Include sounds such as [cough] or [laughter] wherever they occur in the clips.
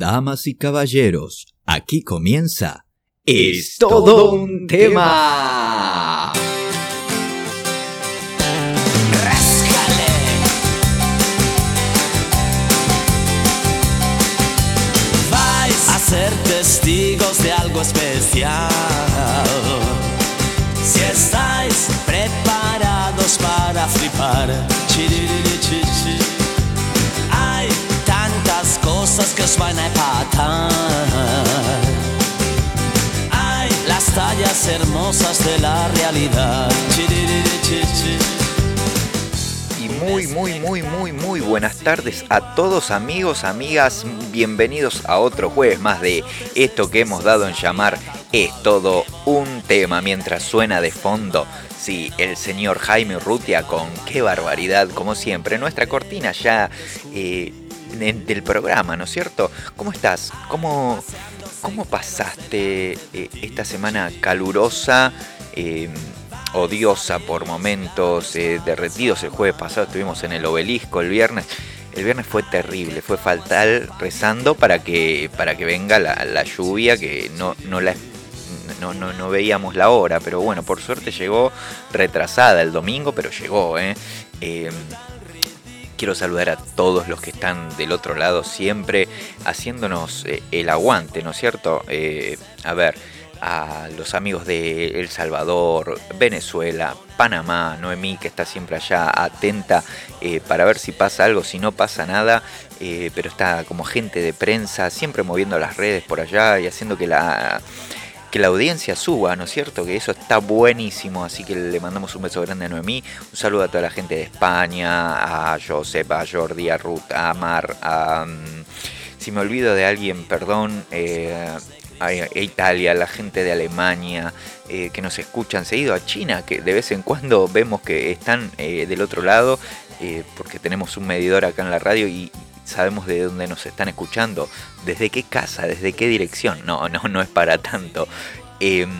Damas y caballeros, aquí comienza. Es todo un tema. Vais a ser testigos de algo especial. Si estáis preparados para flipar. Chiriririchichi. Que os a. Hay las tallas hermosas de la realidad. Y muy, muy, muy, muy, muy buenas tardes a todos amigos, amigas. Bienvenidos a otro jueves más de esto que hemos dado en llamar Es todo un tema. Mientras suena de fondo, sí, el señor Jaime Rutia con qué barbaridad, como siempre. Nuestra cortina ya eh, del programa, ¿no es cierto? ¿Cómo estás? ¿Cómo, cómo pasaste eh, esta semana calurosa? eh, odiosa por momentos, eh, derretidos. El jueves pasado estuvimos en el obelisco, el viernes. El viernes fue terrible, fue fatal rezando para que, para que venga la, lluvia, que no, no, la, no, no, no veíamos la hora, pero bueno, por suerte llegó retrasada el domingo, pero llegó. ¿eh? Eh, quiero saludar a todos los que están del otro lado siempre haciéndonos eh, el aguante, ¿no es cierto? Eh, a ver, a los amigos de El Salvador, Venezuela, Panamá, Noemí, que está siempre allá atenta eh, para ver si pasa algo, si no pasa nada, pero está como gente de prensa, siempre moviendo las redes por allá y haciendo que la que la audiencia suba, ¿no es cierto? Que eso está buenísimo, así que le mandamos un beso grande a Noemí, un saludo a toda la gente de España, a Josep, a Jordi, a Ruth, a Mar, a... mm, si me olvido de alguien, perdón, eh, a Italia, a la gente de Alemania, eh, que nos escuchan seguido, a China, que de vez en cuando vemos que están eh, del otro lado, porque tenemos un medidor acá en la radio y sabemos de dónde nos están escuchando, desde qué casa, desde qué dirección. No, no, no es para tanto. Em,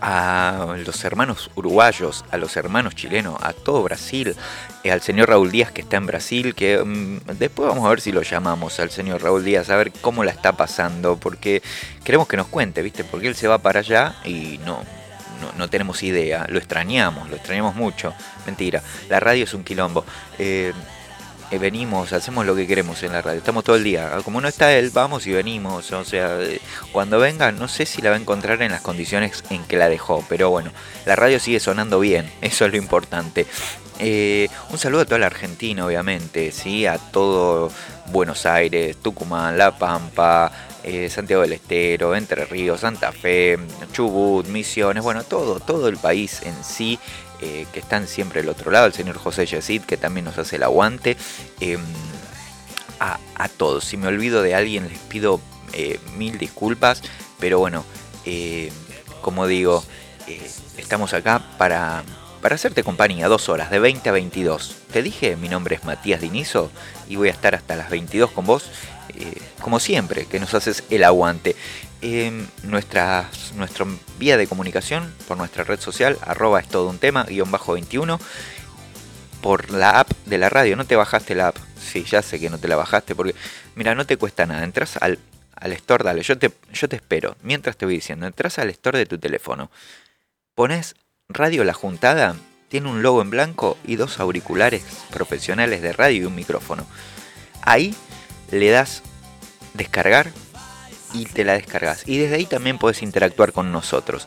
a los hermanos uruguayos, a los hermanos chilenos, a todo Brasil, eh, al señor Raúl Díaz que está en Brasil, que mm, después vamos a ver si lo llamamos al señor Raúl Díaz, a ver cómo la está pasando, porque queremos que nos cuente, ¿viste? Porque él se va para allá y no, no, tenemos idea, lo extrañamos, lo extrañamos mucho. Mentira, la radio es un quilombo. Eh, venimos, hacemos lo que queremos en la radio, estamos todo el día. Ah, Como no está él, vamos y venimos. O sea, eh, cuando venga, no sé si la va a encontrar en las condiciones en que la dejó, pero bueno, la radio sigue sonando bien, [laughs] eso es lo importante. Eh, un saludo a toda la Argentina, obviamente, ¿sí? a todo Buenos Aires, Tucumán, La Pampa, eh, Santiago del Estero, Entre Ríos, Santa Fe, Chubut, Misiones, bueno, todo, todo el país en sí, eh, que están siempre al otro lado, el señor José Yesid, que también nos hace el aguante, eh, a, a todos. Si me olvido de alguien, les pido eh, mil disculpas, pero bueno, eh, como digo, estamos acá para, para hacerte compañía, dos horas, de 20 a 22. Te dije, mi nombre es Matías Dinizo y voy a estar hasta las 22 con vos, eh, como siempre, que nos haces el aguante. Eh, nuestra, nuestra vía de comunicación por nuestra red social, arroba es todo un tema, guion bajo 21, por la app de la radio. No te bajaste la app. Sí, ya sé que no te la bajaste porque, mira, no te cuesta nada. Entras al, al store, dale, yo te, yo te espero. Mientras te voy diciendo, entras al store de tu teléfono. Pones Radio La Juntada, tiene un logo en blanco y dos auriculares profesionales de radio y un micrófono. Ahí le das descargar y te la descargas. Y desde ahí también puedes interactuar con nosotros.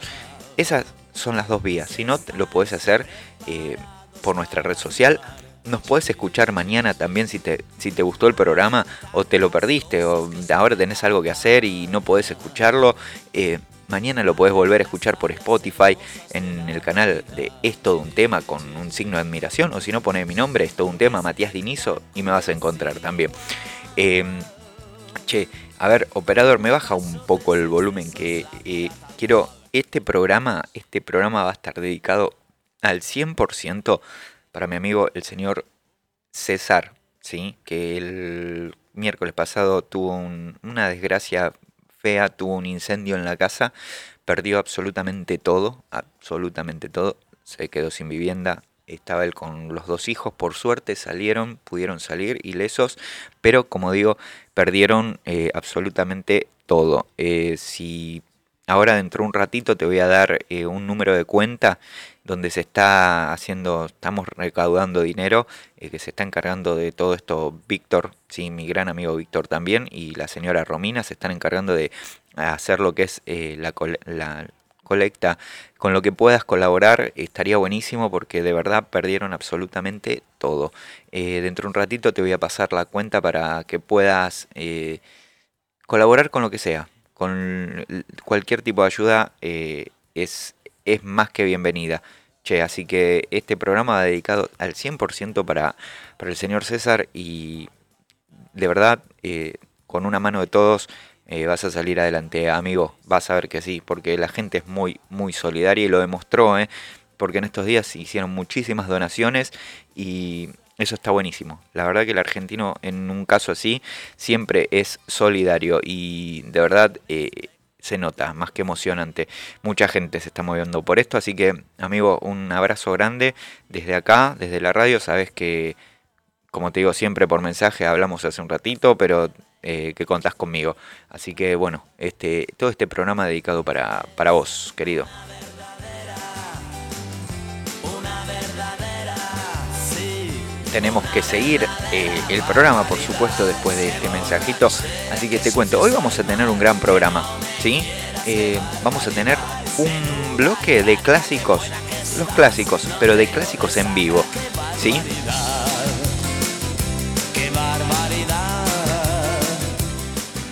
Esas son las dos vías. Si no, lo puedes hacer eh, por nuestra red social. Nos puedes escuchar mañana también si te, si te gustó el programa o te lo perdiste o ahora tenés algo que hacer y no podés escucharlo. eh, mañana lo podés volver a escuchar por Spotify en el canal de Es todo un tema con un signo de admiración o si no pone mi nombre, Es todo un tema, Matías Dinizo y me vas a encontrar también. Em, Che, a ver, operador, me baja un poco el volumen que eh, quiero. Este programa, este programa va a estar dedicado al 100% para mi amigo el señor César, ¿sí? Que el miércoles pasado tuvo un- una desgracia fea, tuvo un incendio en la casa, perdió absolutamente todo, absolutamente todo, se quedó sin vivienda, estaba él con los dos hijos, por suerte salieron, pudieron salir ilesos, pero como digo, perdieron eh, absolutamente todo. Eh, si ahora dentro de un ratito te voy a dar eh, un número de cuenta donde se está haciendo, estamos recaudando dinero, que se está encargando de todo esto Víctor, sí, mi gran amigo Víctor también, y la señora Romina se están encargando de hacer lo que es la, la, colecta, con lo que puedas colaborar, estaría buenísimo porque de verdad perdieron absolutamente todo. Eh, dentro de un ratito te voy a pasar la cuenta para que puedas eh, colaborar con lo que sea. Con cualquier tipo de ayuda eh, es, es más que bienvenida. Che, así que este programa va dedicado al 100% para, para el señor César y de verdad, con una mano de todos, eh, vas a salir adelante, amigo, vas a ver que sí, porque la gente es muy, muy solidaria y lo demostró, ¿eh? porque en estos días hicieron muchísimas donaciones y eso está buenísimo. La verdad que el argentino en un caso así siempre es solidario y de verdad eh, se nota, más que emocionante. Mucha gente se está moviendo por esto, así que amigo, un abrazo grande desde acá, desde la radio, sabes que como te digo siempre por mensaje, hablamos hace un ratito, pero eh, que contás conmigo. Así que bueno, este, todo este programa dedicado para, para vos, querido. tenemos que seguir eh, el programa, por supuesto, después de este mensajito. Así que te cuento, hoy vamos a tener un gran programa, ¿sí? Eh, vamos a tener un bloque de clásicos, los clásicos, pero de clásicos en vivo, ¿sí?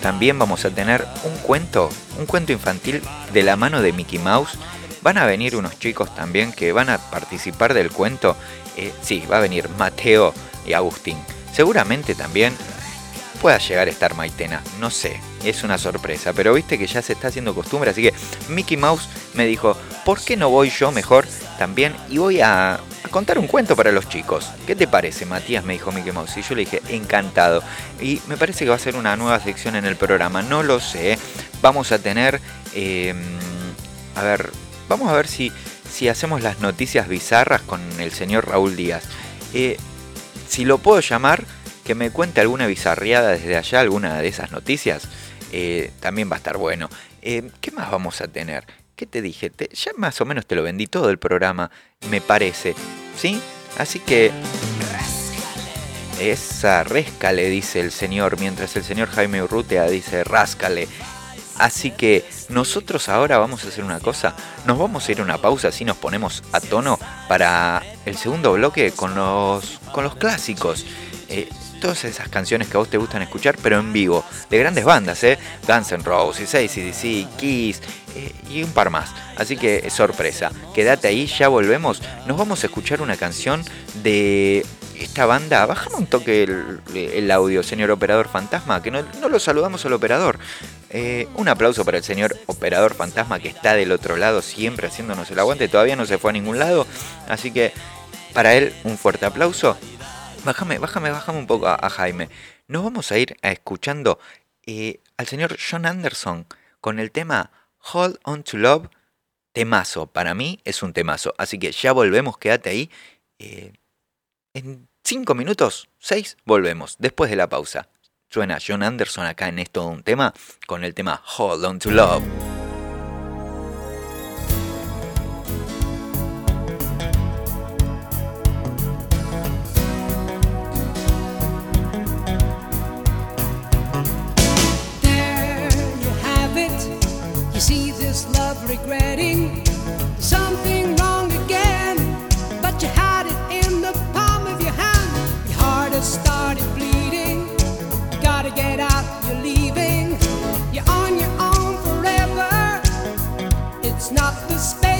También vamos a tener un cuento, un cuento infantil de la mano de Mickey Mouse. Van a venir unos chicos también que van a participar del cuento. Eh, sí, va a venir Mateo y Agustín. Seguramente también pueda llegar a estar Maitena, no sé, es una sorpresa, pero viste que ya se está haciendo costumbre, así que Mickey Mouse me dijo, ¿por qué no voy yo mejor también y voy a, contar un cuento para los chicos. ¿Qué te parece, Matías? Me dijo Mickey Mouse. Y yo le dije, encantado. Y me parece que va a ser una nueva sección en el programa. No lo sé. Vamos a tener. Em, a ver, vamos a ver si, si hacemos las noticias bizarras con el señor Raúl Díaz. Eh, si lo puedo llamar, que me cuente alguna bizarriada desde allá, alguna de esas noticias. Eh, también va a estar bueno. Eh, ¿Qué más vamos a tener? ¿Qué te dije? ya más o menos te lo vendí todo el programa, me parece. ¿Sí? Así que... Esa le dice el señor, mientras el señor Jaime Urrutea dice ráscale. Así que nosotros ahora vamos a hacer una cosa, nos vamos a ir a una pausa, así nos ponemos a tono para el segundo bloque con los, con los clásicos. Eh, todas esas canciones que a vos te gustan escuchar, pero en vivo, de grandes bandas, ¿eh? Guns N' Roses, ACDC, Kiss eh, y un par más. Así que sorpresa, quédate ahí, ya volvemos. Nos vamos a escuchar una canción de esta banda. Bájame un toque el, audio, señor operador fantasma, que no, lo saludamos al operador. Eh, un aplauso para el señor operador fantasma que está del otro lado, siempre haciéndonos el aguante. Todavía no se fue a ningún lado, así que para él un fuerte aplauso. Bájame, bájame, bájame un poco a, Jaime. Nos vamos a ir escuchando eh, al señor John Anderson con el tema Hold On To Love. Temazo, para mí es un temazo. Así que ya volvemos, quédate ahí. Eh, en 5 minutos, 6, volvemos, después de la pausa. Suena John Anderson acá en esto un tema con el tema Hold On To Love. Regretting something wrong again, but you had it in the palm of your hand. Your heart has started bleeding. You gotta get out, you're leaving. You're on your own forever. It's not the space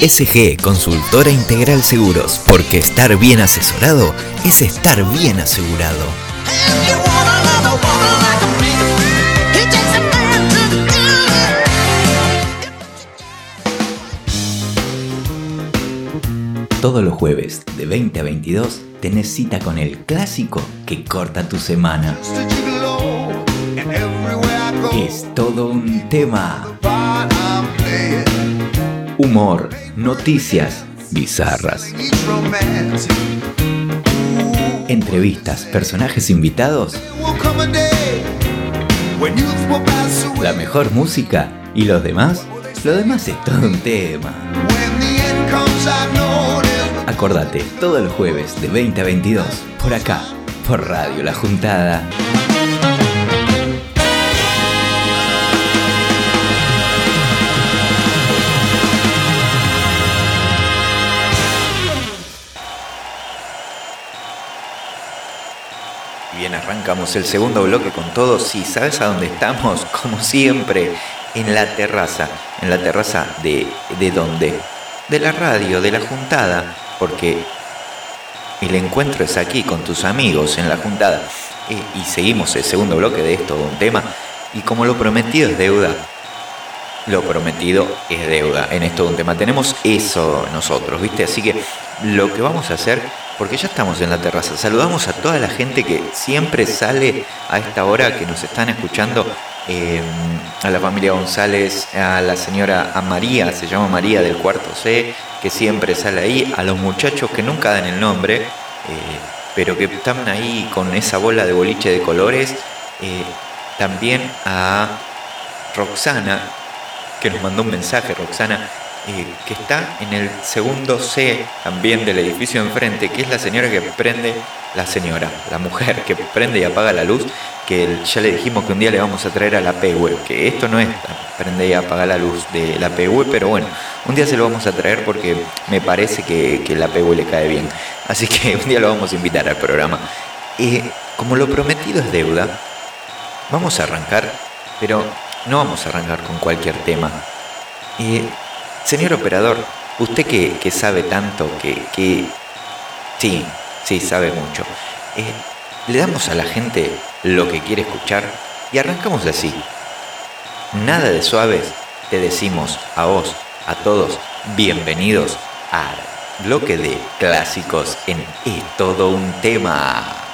SG Consultora Integral Seguros, porque estar bien asesorado es estar bien asegurado. Todos los jueves de 20 a 22 tenés cita con el clásico que corta tu semana. Es todo un tema humor, noticias bizarras, entrevistas, personajes invitados, la mejor música y los demás, lo demás es todo un tema. Acordate, todo el jueves de 20 a 22, por acá, por Radio La Juntada. Arrancamos el segundo bloque con todo. Sí, ¿sabes a dónde estamos? [laughs] Como siempre, en la terraza. En la terraza de, de dónde? De la radio, de la juntada. Porque el encuentro es aquí con tus amigos en la juntada. Eh, y seguimos el segundo bloque de esto, un tema. Y como lo prometido es deuda, lo prometido es deuda. En esto un tema. Tenemos eso nosotros, ¿viste? Así que lo que vamos a hacer, porque ya estamos en la terraza, saludamos a toda la gente que siempre sale a esta hora, que nos están escuchando. eh, a la familia González, a la señora, María, se llama María del cuarto C, que siempre sale ahí, a los muchachos que nunca dan el nombre, eh, pero que están ahí con esa bola de boliche de colores, eh, también a Roxana, que nos mandó un mensaje, Roxana, eh, que está en el segundo C también del edificio enfrente, que es la señora que prende, la señora, la mujer que prende y apaga la luz, que ya le dijimos que un día le vamos a traer a la PW, que esto no es prende y apaga la luz de la PW, pero bueno, un día se lo vamos a traer porque me parece que, que la PW le cae bien. Así que un día lo vamos a invitar al programa. Eh, como lo prometido es deuda, Vamos a arrancar, pero no vamos a arrancar con cualquier tema. Eh, señor operador, usted que, que sabe tanto, que, que... Sí, sí, sabe mucho. Eh, le damos a la gente lo que quiere escuchar y arrancamos así. Nada de suaves, te decimos a vos, a todos, bienvenidos al bloque de clásicos en Es todo un tema.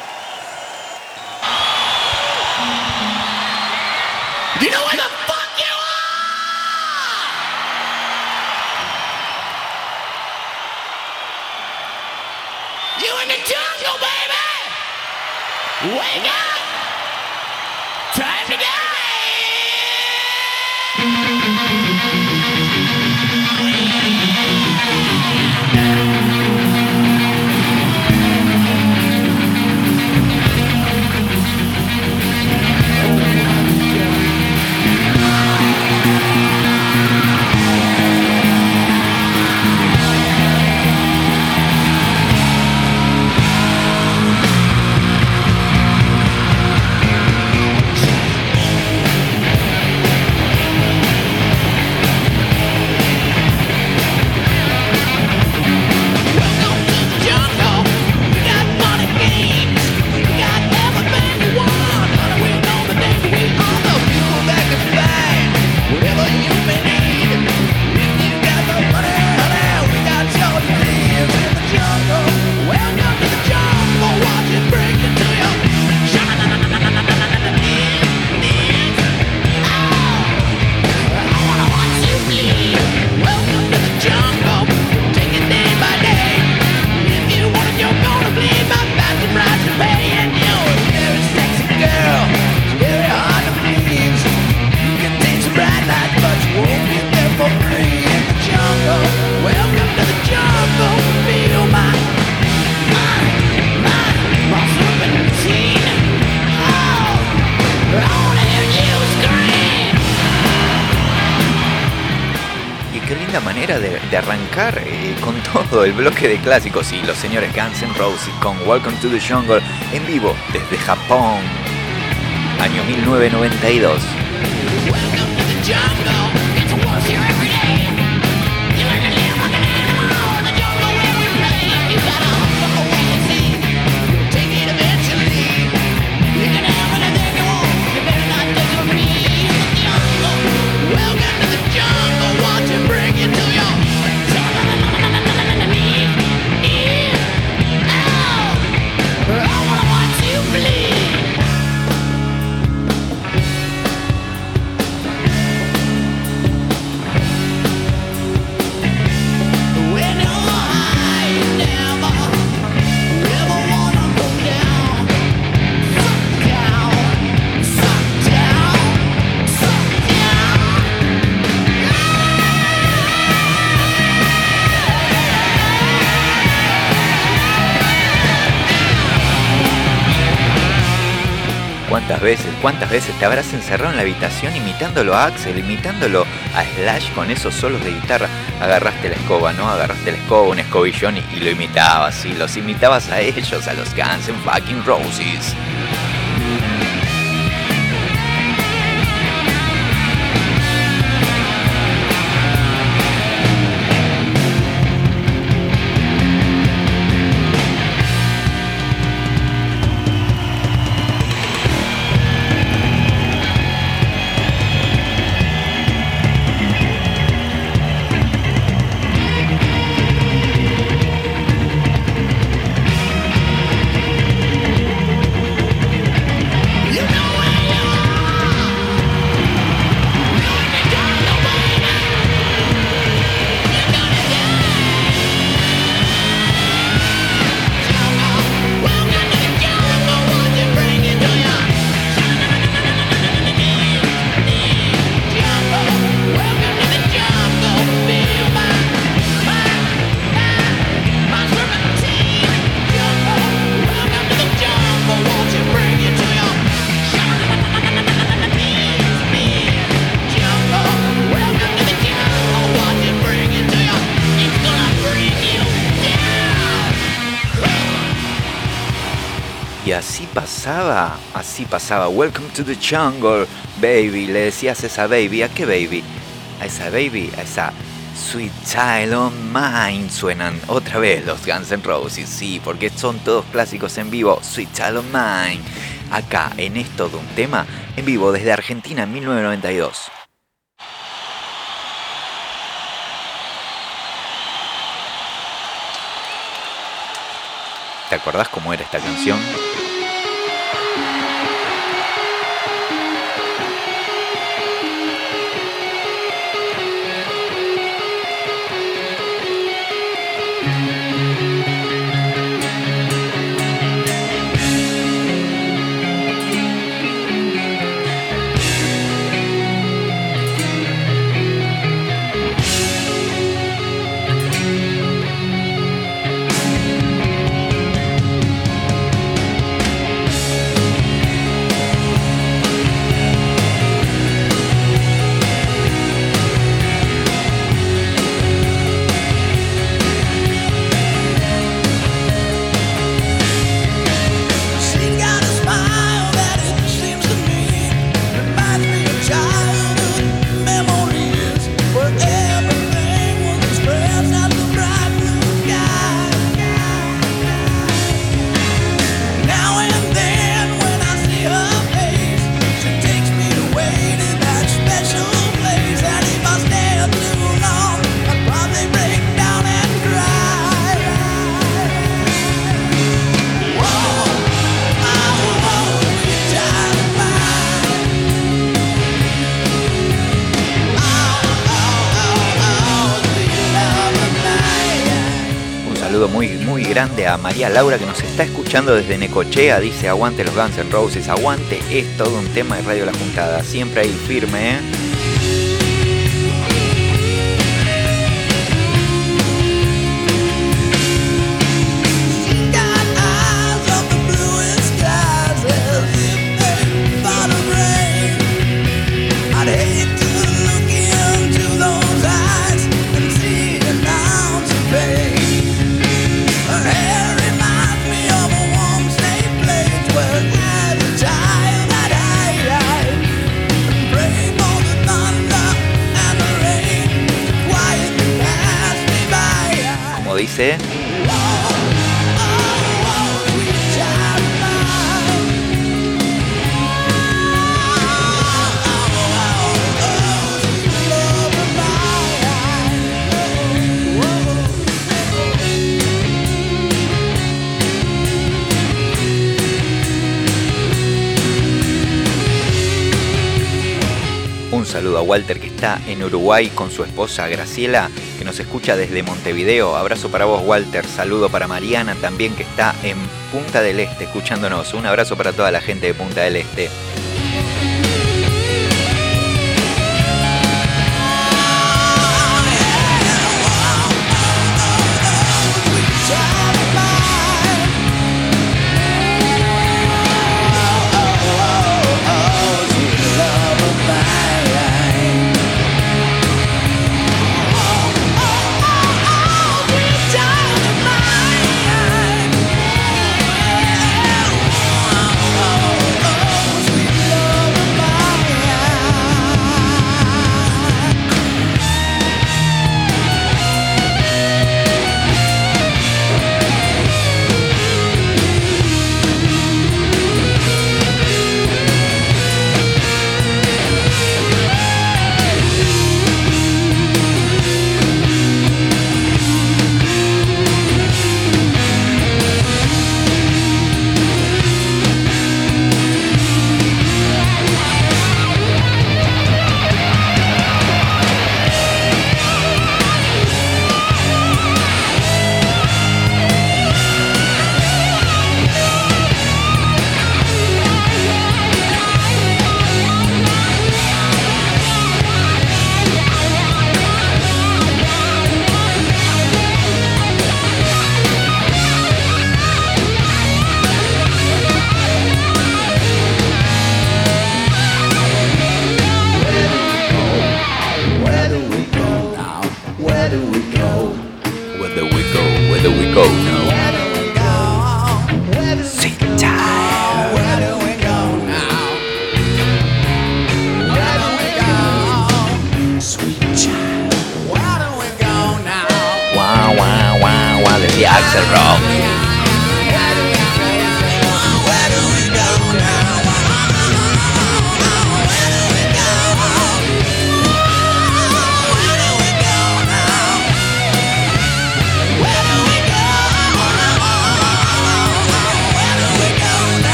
Wake up! El bloque de clásicos y los señores Guns N' Roses con Welcome to the Jungle en vivo desde Japón, año 1992. ¿Cuántas veces, cuántas veces te habrás encerrado en la habitación imitándolo a Axel, imitándolo a Slash con esos solos de guitarra? Agarraste la escoba, ¿no? Agarraste la escoba, un escobillón y, lo imitabas, y los imitabas a ellos, a los Guns N' Fucking Roses. Pasaba, así pasaba. Welcome to the jungle, baby. Le decías a esa baby, ¿a qué baby? A esa baby, a esa Sweet Child of Mine. Suenan otra vez los Guns N' Roses, sí, porque son todos clásicos en vivo. Sweet Child of Mine. Acá, en esto de un tema, en vivo desde Argentina en 1992. ¿Te acordás cómo era esta canción? A María Laura que nos está escuchando desde Necochea. Dice aguante los Guns N' Roses, aguante, es todo un tema de Radio La Juntada. Siempre ahí firme. ¿eh? Walter que está en Uruguay con su esposa Graciela, que nos escucha desde Montevideo. Abrazo para vos Walter, saludo para Mariana también que está en Punta del Este escuchándonos. Un abrazo para toda la gente de Punta del Este.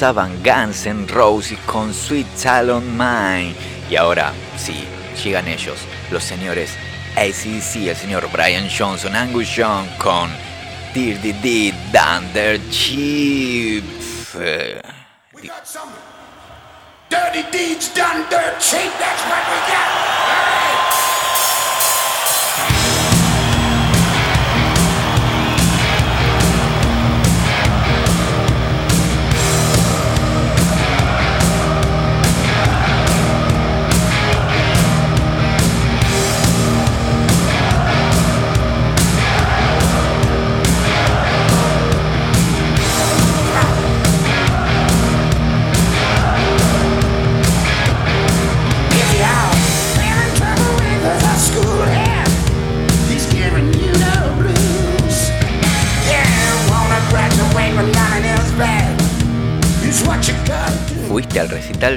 Pasaban Guns N' Roses con Sweet Salon Mine. Y ahora, sí, llegan ellos, los señores ACC, el señor Brian Johnson, Angus Young con Dirty Deed Thunder Cheap. Dirty Deeds Done Dirt Cheap, that's what we got.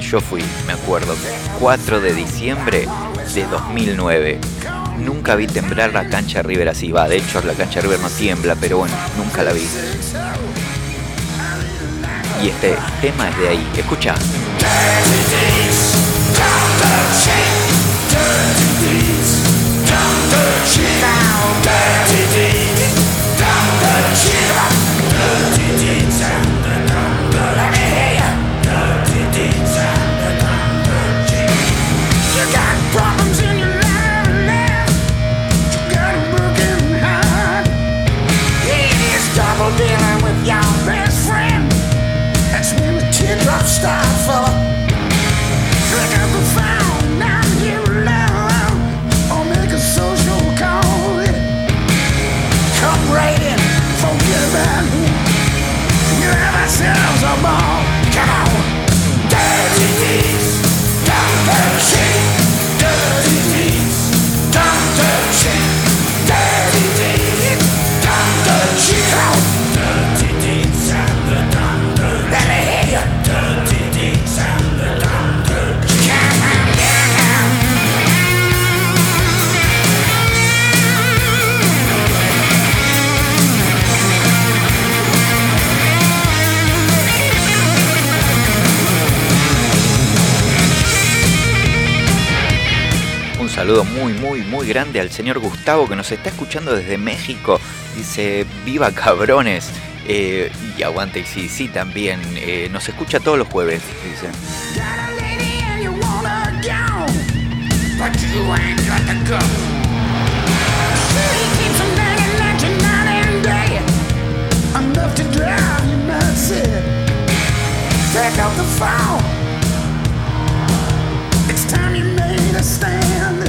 Yo fui, me acuerdo, 4 de diciembre de 2009. Nunca vi temblar la cancha River así, va, de hecho la cancha River no tiembla, pero bueno, nunca la vi. Y este tema es de ahí, escucha. Muy grande al señor Gustavo que nos está escuchando desde México. Dice, viva cabrones. Eh, y aguante y sí, sí también. Eh, nos escucha todos los jueves, dice. time you made a stand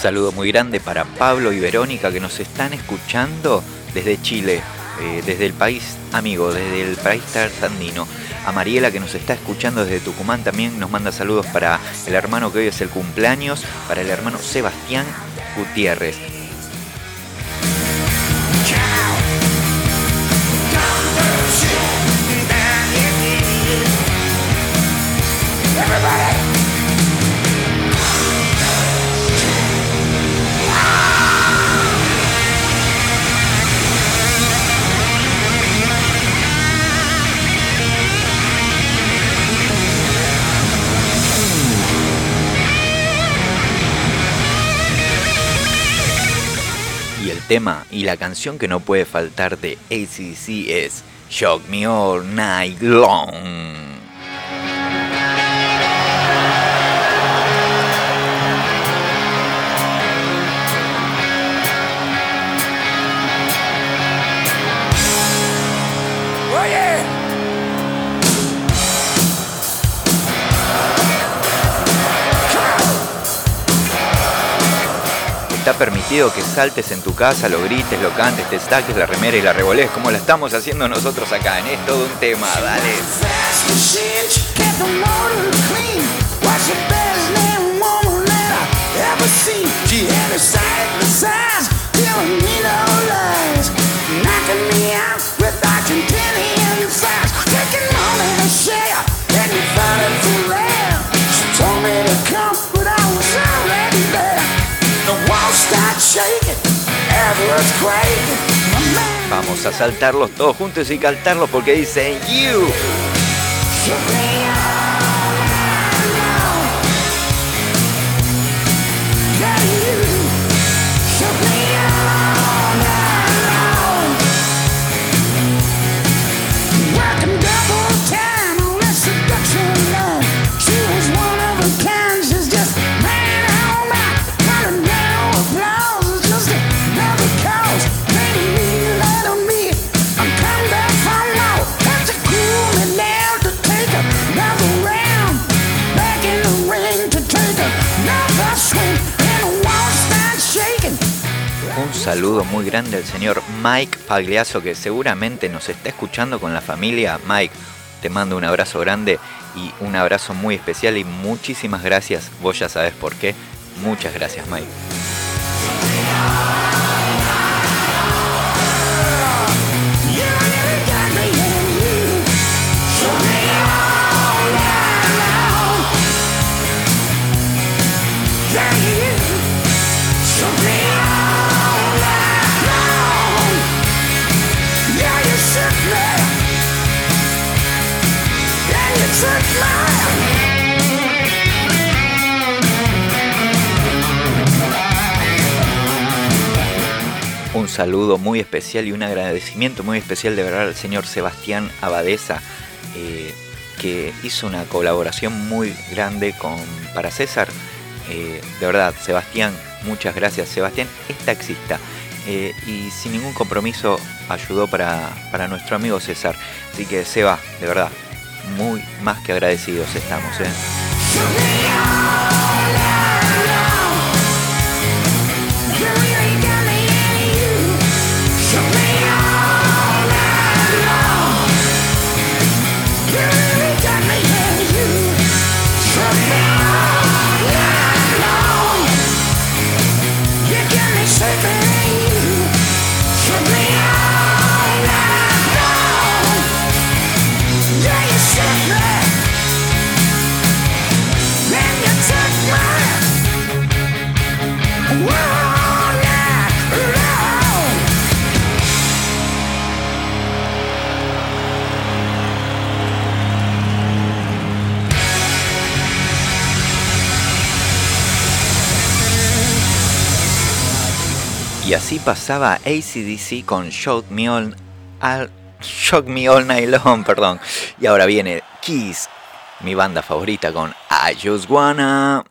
Saludo muy grande para Pablo y Verónica que nos están escuchando desde Chile, eh, desde el país amigo, desde el país tarzandino. A Mariela que nos está escuchando desde Tucumán también nos manda saludos para el hermano que hoy es el cumpleaños, para el hermano Sebastián Gutiérrez. Tema y la canción que no puede faltar de ACC es Shock Me All Night Long. Está permitido que saltes en tu casa, lo grites, lo cantes, te saques la remera y la revolés como la estamos haciendo nosotros acá en Es todo un tema, dale. Vamos a saltarlos todos juntos y cantarlos porque dicen You. Saludo muy grande al señor Mike Pagliaso que seguramente nos está escuchando con la familia. Mike, te mando un abrazo grande y un abrazo muy especial y muchísimas gracias. Vos ya sabes por qué. Muchas gracias Mike. Saludo muy especial y un agradecimiento muy especial de verdad al señor Sebastián Abadesa, eh, que hizo una colaboración muy grande con para César. Eh, de verdad, Sebastián, muchas gracias. Sebastián es taxista eh, y sin ningún compromiso ayudó para, para nuestro amigo César. Así que Seba, de verdad, muy más que agradecidos estamos. Así pasaba ACDC con Shock Me All, Shock Me All Night Long, [laughs] perdón. Y ahora viene Kiss, mi banda favorita con I Just Wanna.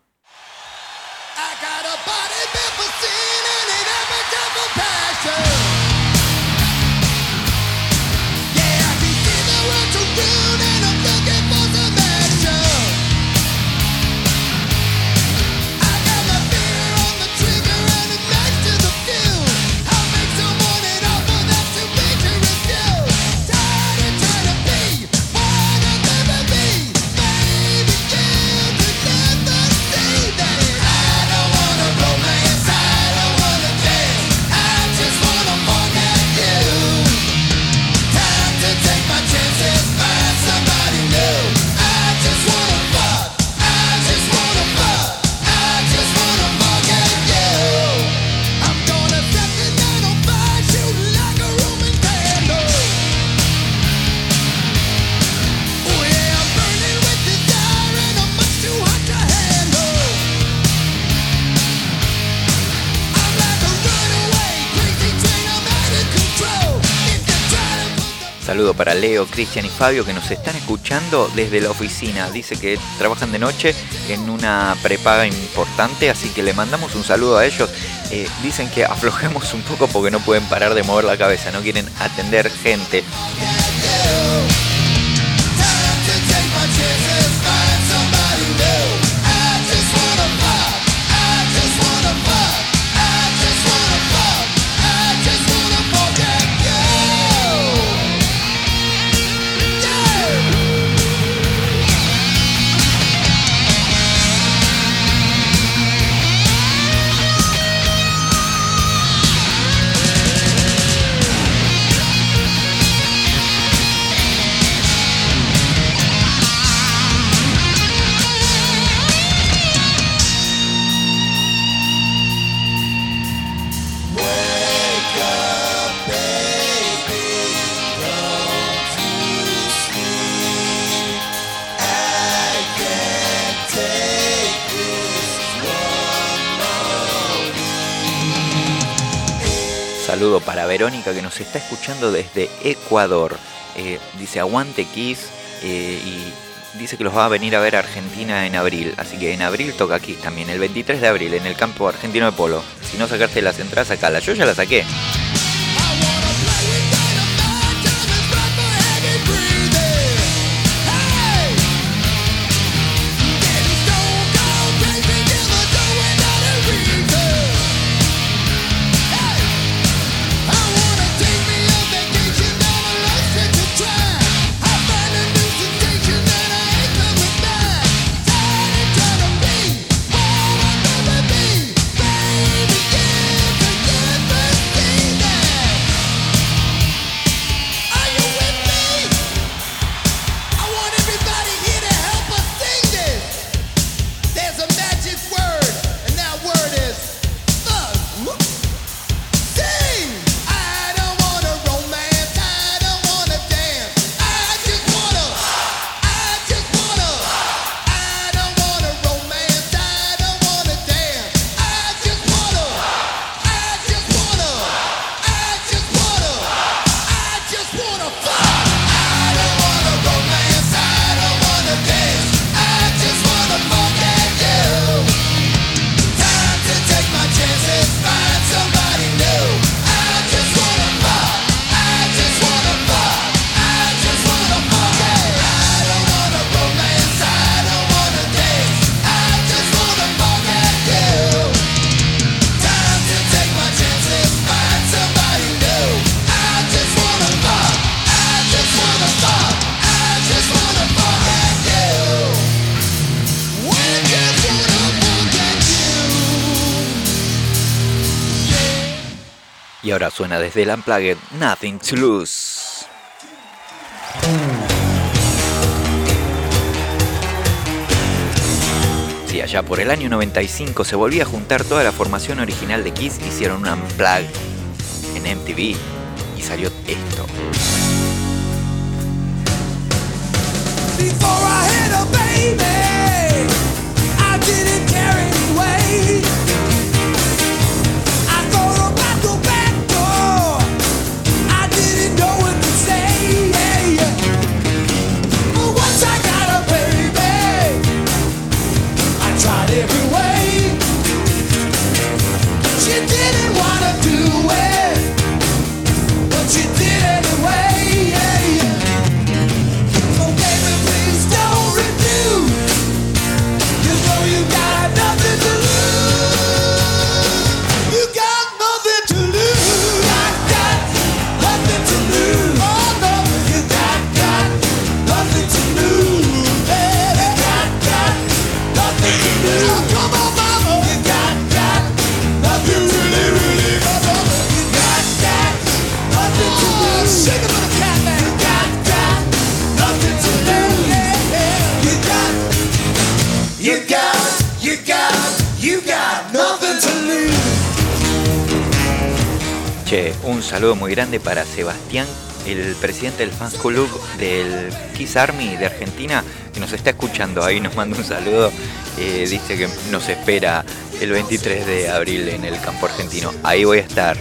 Para Leo, Cristian y Fabio que nos están escuchando desde la oficina. Dice que trabajan de noche en una prepaga importante, así que le mandamos un saludo a ellos. Eh, dicen que aflojemos un poco porque no pueden parar de mover la cabeza, no quieren atender gente. Que nos está escuchando desde Ecuador. Eh, dice aguante Kiss eh, y dice que los va a venir a ver a Argentina en abril. Así que en abril toca Kiss también, el 23 de abril en el campo argentino de polo. Si no sacarte las entradas, sacala. Yo ya la saqué. Ahora suena desde el Unplugged Nothing to Lose. Si allá por el año 95 se volvía a juntar toda la formación original de Kiss, hicieron un Unplugged en MTV y salió esto. Che, un saludo muy grande para Sebastián, el presidente del Fans Club del Kiss Army de Argentina, que nos está escuchando ahí, nos manda un saludo. Eh, dice que nos espera el 23 de abril en el campo argentino. Ahí voy a estar.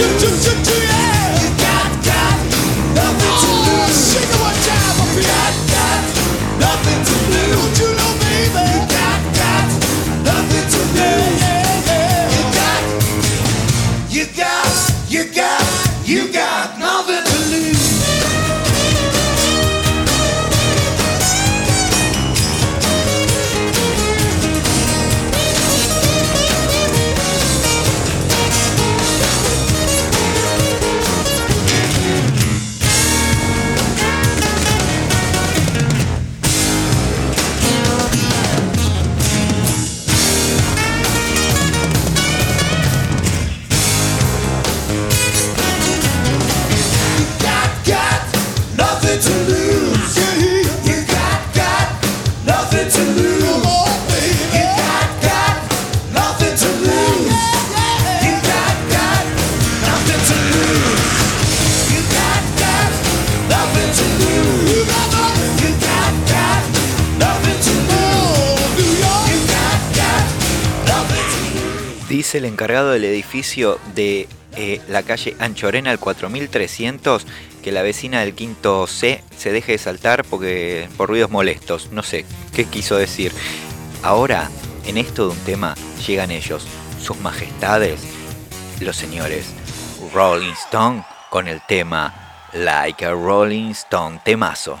Nothing to lose. Encargado del edificio de eh, la calle Anchorena, el 4300, que la vecina del quinto C se deje de saltar porque por ruidos molestos. No sé qué quiso decir. Ahora, en esto de un tema, llegan ellos, sus majestades, los señores Rolling Stone, con el tema Like a Rolling Stone, temazo.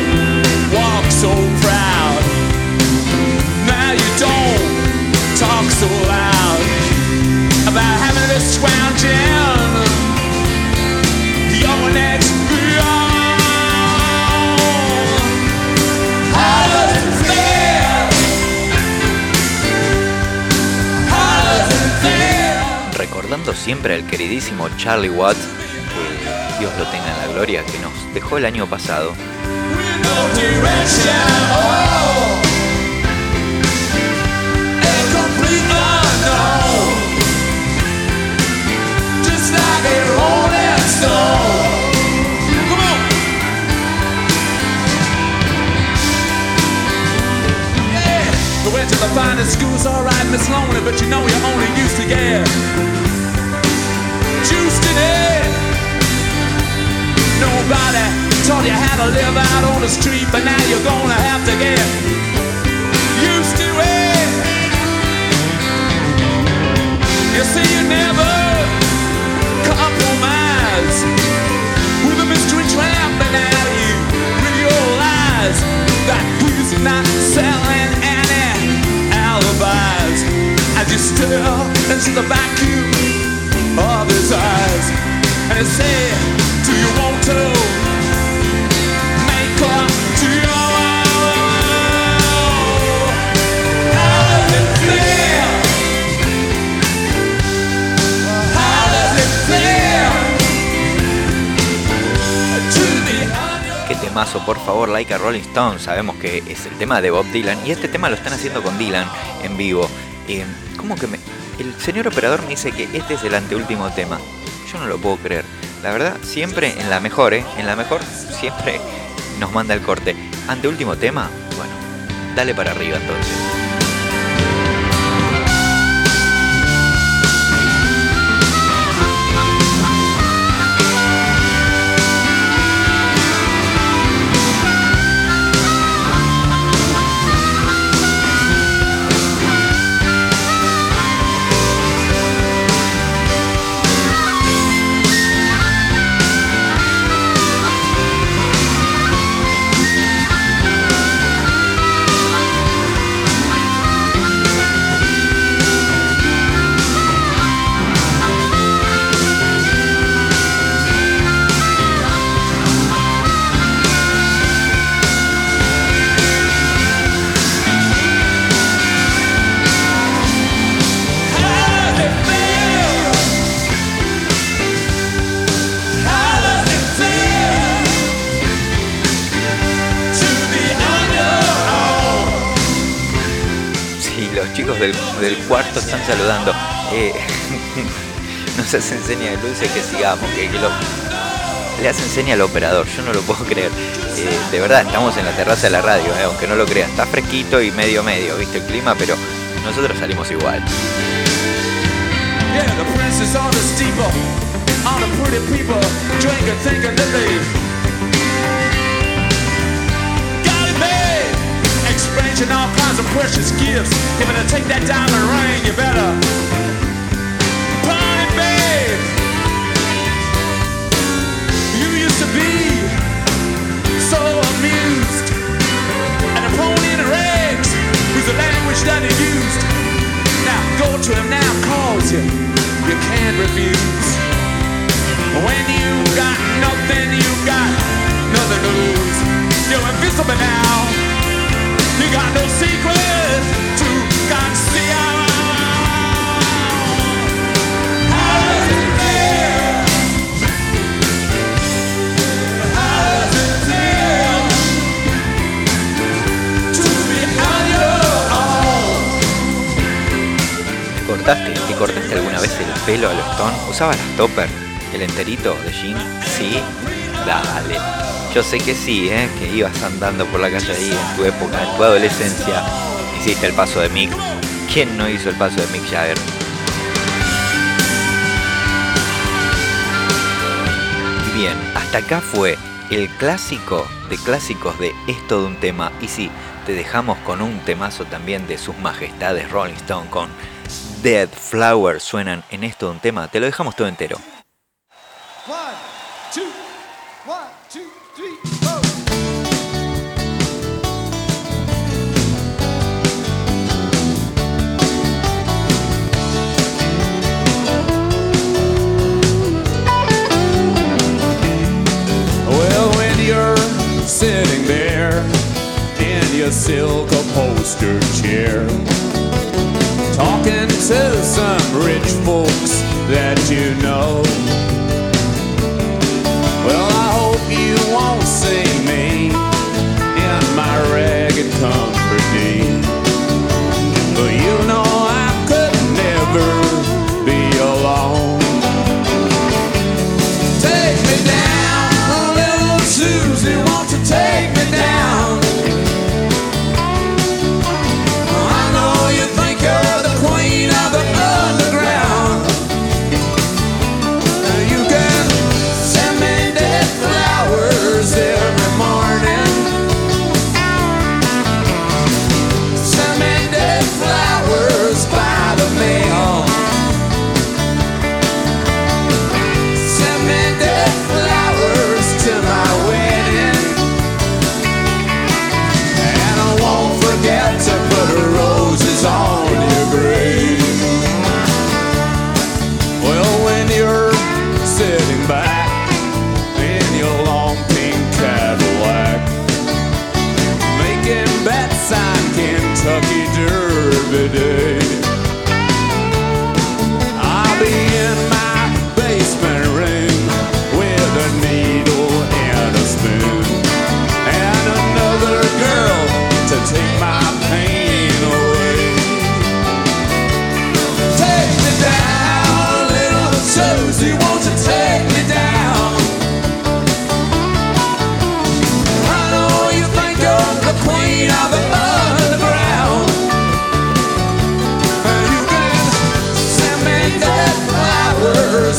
so proud. Now you don't talk so loud about having your next recordando siempre al queridísimo Charlie Watts, que Dios lo tenga en la gloria, que nos dejó el año pasado. Schools, alright, Miss Lonely, but you know you only used to juiced in it. Nobody taught you how to live out on the street, but now you're gonna have to get used to it. You see, you never compromise with a mystery tramp, and now you realize that he's not selling any alibis. As you stare into the vacuum of his eyes, and say, Do you want to temazo, por favor, like a Rolling Stone. Sabemos que es el tema de Bob Dylan y este tema lo están haciendo con Dylan en vivo. Eh, ¿Cómo que me.? El señor operador me dice que este es el anteúltimo tema. Yo no lo puedo creer. La verdad, siempre en la mejor, ¿eh? En la mejor, siempre nos manda el corte. Anteúltimo tema, bueno, dale para arriba entonces. Del, del cuarto están saludando. Eh, [laughs] nos hace enseña de luces que sigamos, que, lo, le hace enseña al operador, yo no lo puedo creer. Eh, de verdad, estamos en la terraza de la radio, eh, aunque no lo crean. Está fresquito y medio medio, viste el clima, pero nosotros salimos igual. Exchanging all kinds of precious gifts. If to take that diamond ring, you better pawn babe. You used to be so amused, and a pony in rags was the language that he used. Now go to him now, calls you. You can't refuse. When you got nothing, you got nothing to lose. You're invisible now. ¿Te cortaste? ¿Te cortaste alguna vez el pelo a los Stone? ¿Usabas las topper? ¿El enterito de jean? ¿Sí? Dale. Yo sé que sí, ¿eh? Que ibas andando por la calle ahí en tu época, en tu adolescencia. Hiciste el paso de Mick. ¿Quién no hizo el paso de Mick Jagger? Bien, hasta acá fue el clásico de clásicos de Es todo un tema. Y sí, te dejamos con un temazo también de sus majestades Rolling Stone con Dead Flowers suenan en Es todo un tema. Te lo dejamos todo entero. Silk upholstered chair, talking to some rich folks that you know.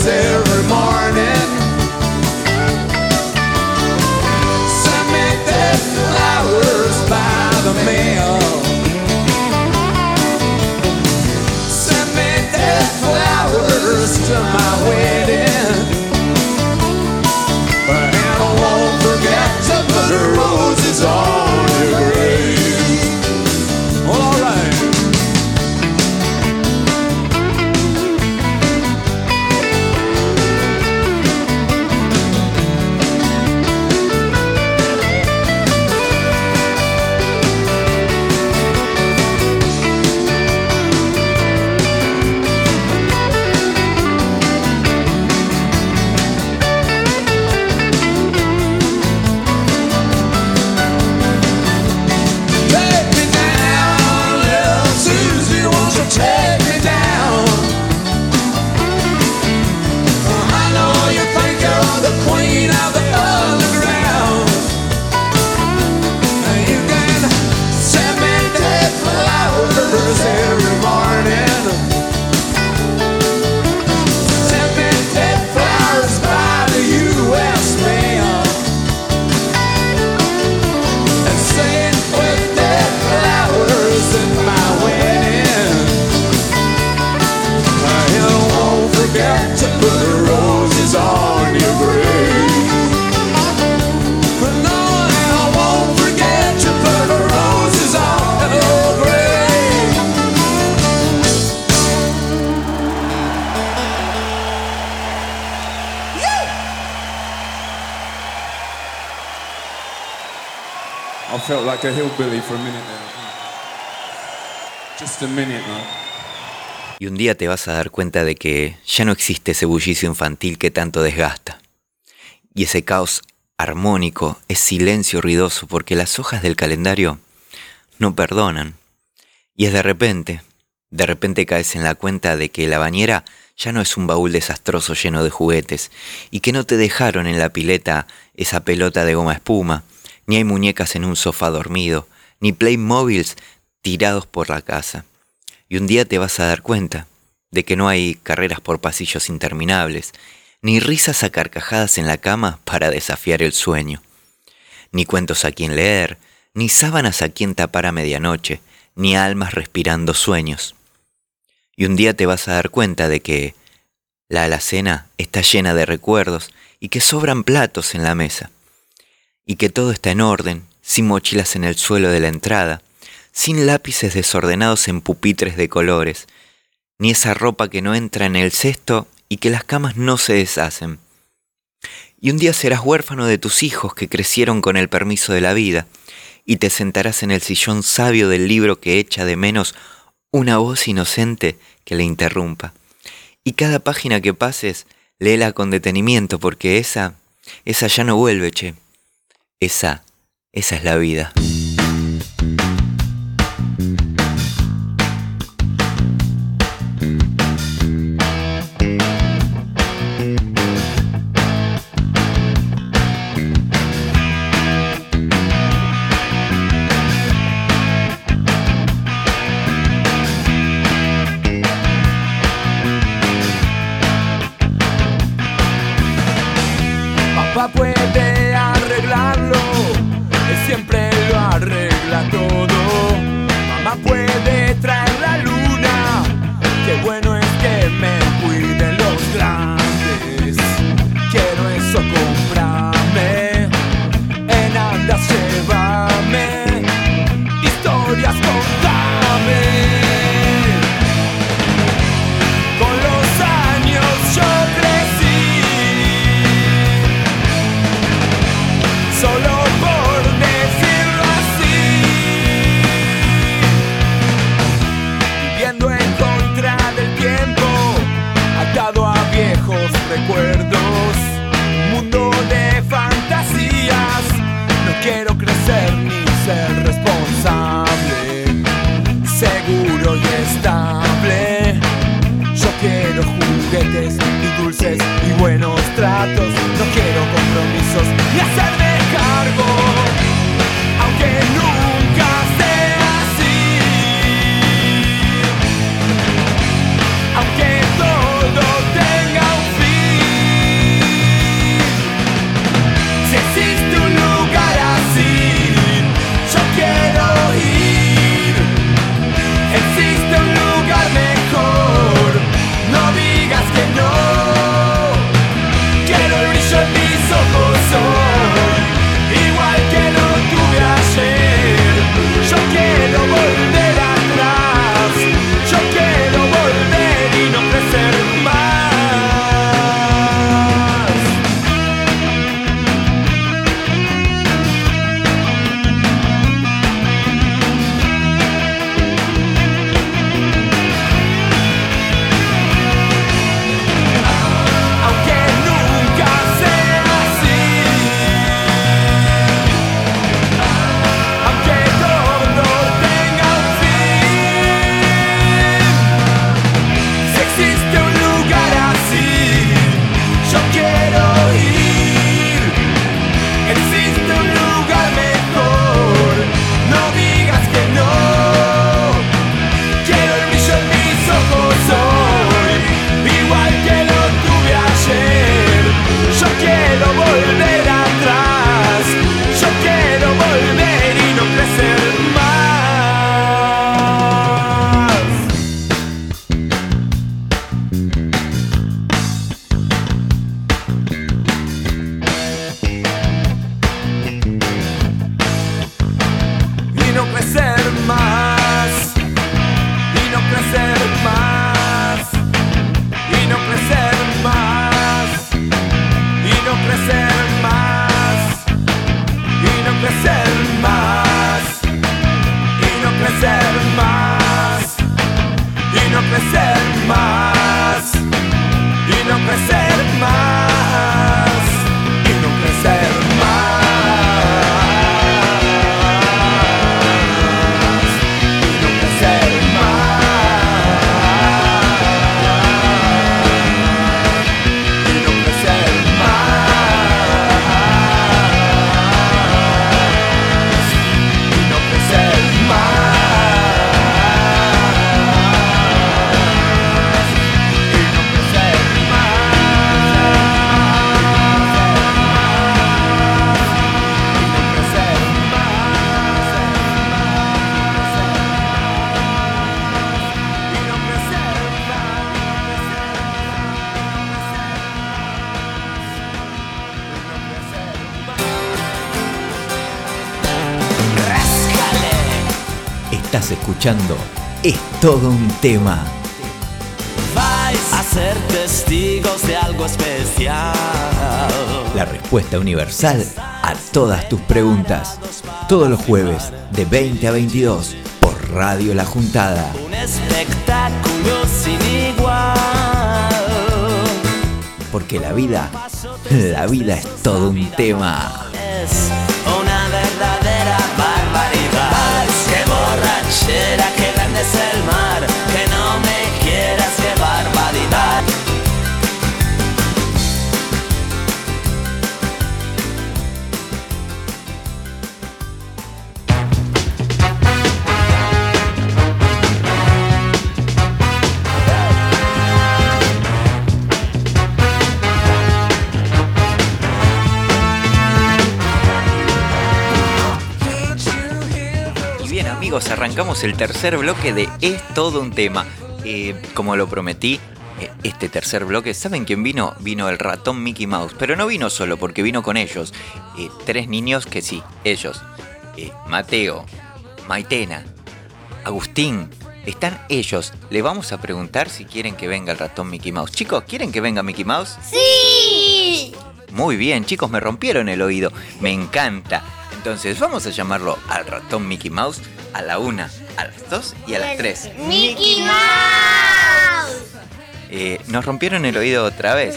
Flowers Just a minute, man. Y un día te vas a dar cuenta de que ya no existe ese bullicio infantil que tanto desgasta. Y ese caos armónico es silencio ruidoso porque las hojas del calendario no perdonan. Y es de repente, de repente caes en la cuenta de que la bañera ya no es un baúl desastroso lleno de juguetes y que no te dejaron en la pileta esa pelota de goma espuma, ni hay muñecas en un sofá dormido, ni Playmobiles tirados por la casa. Y un día te vas a dar cuenta de que no hay carreras por pasillos interminables, ni risas a carcajadas en la cama para desafiar el sueño, ni cuentos a quien leer, ni sábanas a quien tapar a medianoche, ni almas respirando sueños. Y un día te vas a dar cuenta de que la alacena está llena de recuerdos y que sobran platos en la mesa, y que todo está en orden, sin mochilas en el suelo de la entrada, sin lápices desordenados en pupitres de colores, ni esa ropa que no entra en el cesto y que las camas no se deshacen. Y un día serás huérfano de tus hijos que crecieron con el permiso de la vida, y te sentarás en el sillón sabio del libro que echa de menos una voz inocente que le interrumpa. Y cada página que pases, léela con detenimiento, porque esa, esa ya no vuelve, che. Esa, esa es la vida. Escuchando Es todo un tema. vais a ser testigos de algo especial. La respuesta universal a todas tus preguntas. Todos los jueves de 20 a 22 por Radio La Juntada. Un espectáculo sin igual. Porque la vida, la vida es todo un tema. Borrachera, qué grande es el mar. Amigos, arrancamos el tercer bloque de Es todo un tema. Eh, como lo prometí, eh, este tercer bloque, ¿saben quién vino? Vino el ratón Mickey Mouse, pero no vino solo porque vino con ellos. Eh, tres niños que sí, ellos. Eh, Mateo, Maitena, Agustín. Están ellos. Le vamos a preguntar si quieren que venga el ratón Mickey Mouse. Chicos, ¿quieren que venga Mickey Mouse? ¡Sí! Muy bien, chicos, me rompieron el oído. Me encanta. Entonces, vamos a llamarlo al ratón Mickey Mouse a la una, a las dos y a las tres. ¡Mickey Mouse! Eh, nos rompieron el oído otra vez.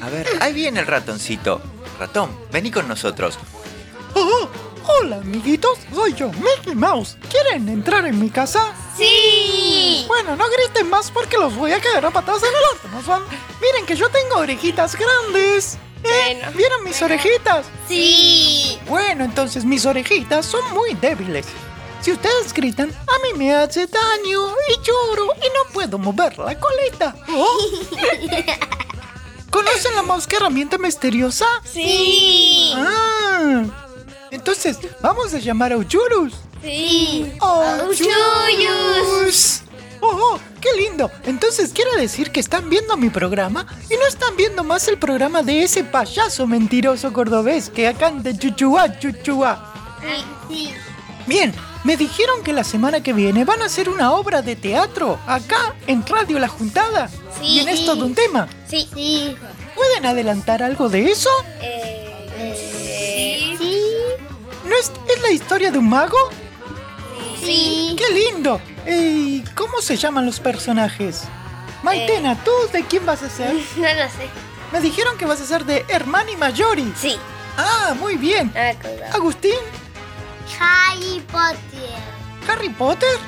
A ver, ahí viene el ratoncito. Ratón, vení con nosotros. Oh, hola, amiguitos, soy yo, Mickey Mouse. ¿Quieren entrar en mi casa? ¡Sí! Bueno, no griten más porque los voy a caer a patadas en el orto, ¿no son? Miren que yo tengo orejitas grandes. ¿Eh? Bueno. ¿Vieron mis orejitas? ¡Sí! Bueno, entonces mis orejitas son muy débiles. Si ustedes gritan, a mí me hace daño y lloro y no puedo mover la coleta. Oh. [laughs] ¿Conocen la mouse herramienta misteriosa? ¡Sí! Ah, entonces vamos a llamar a Uchurus. ¡Sí! ¡Uchurus! ¡Oh, oh, qué lindo! Entonces quiere decir que están viendo mi programa y no están viendo más el programa de ese payaso mentiroso cordobés que canta chuchuá, chuchuá. ¡Sí! Bien, me dijeron que la semana que viene van a hacer una obra de teatro acá en Radio La Juntada. Sí. Y en esto de un tema. ¡Sí! ¡Sí! ¿Pueden adelantar algo de eso? Eh, ¡Sí! ¿No es, es la historia de un mago? ¡Sí! ¡Qué lindo! ¿Y cómo se llaman los personajes? Maitena, ¿tú de quién vas a ser? [laughs] No lo sé. Me dijeron que vas a ser de Hermani Mayori. Sí. Ah, muy bien. Acuerdo. Agustín, Harry Potter. ¿Harry Potter?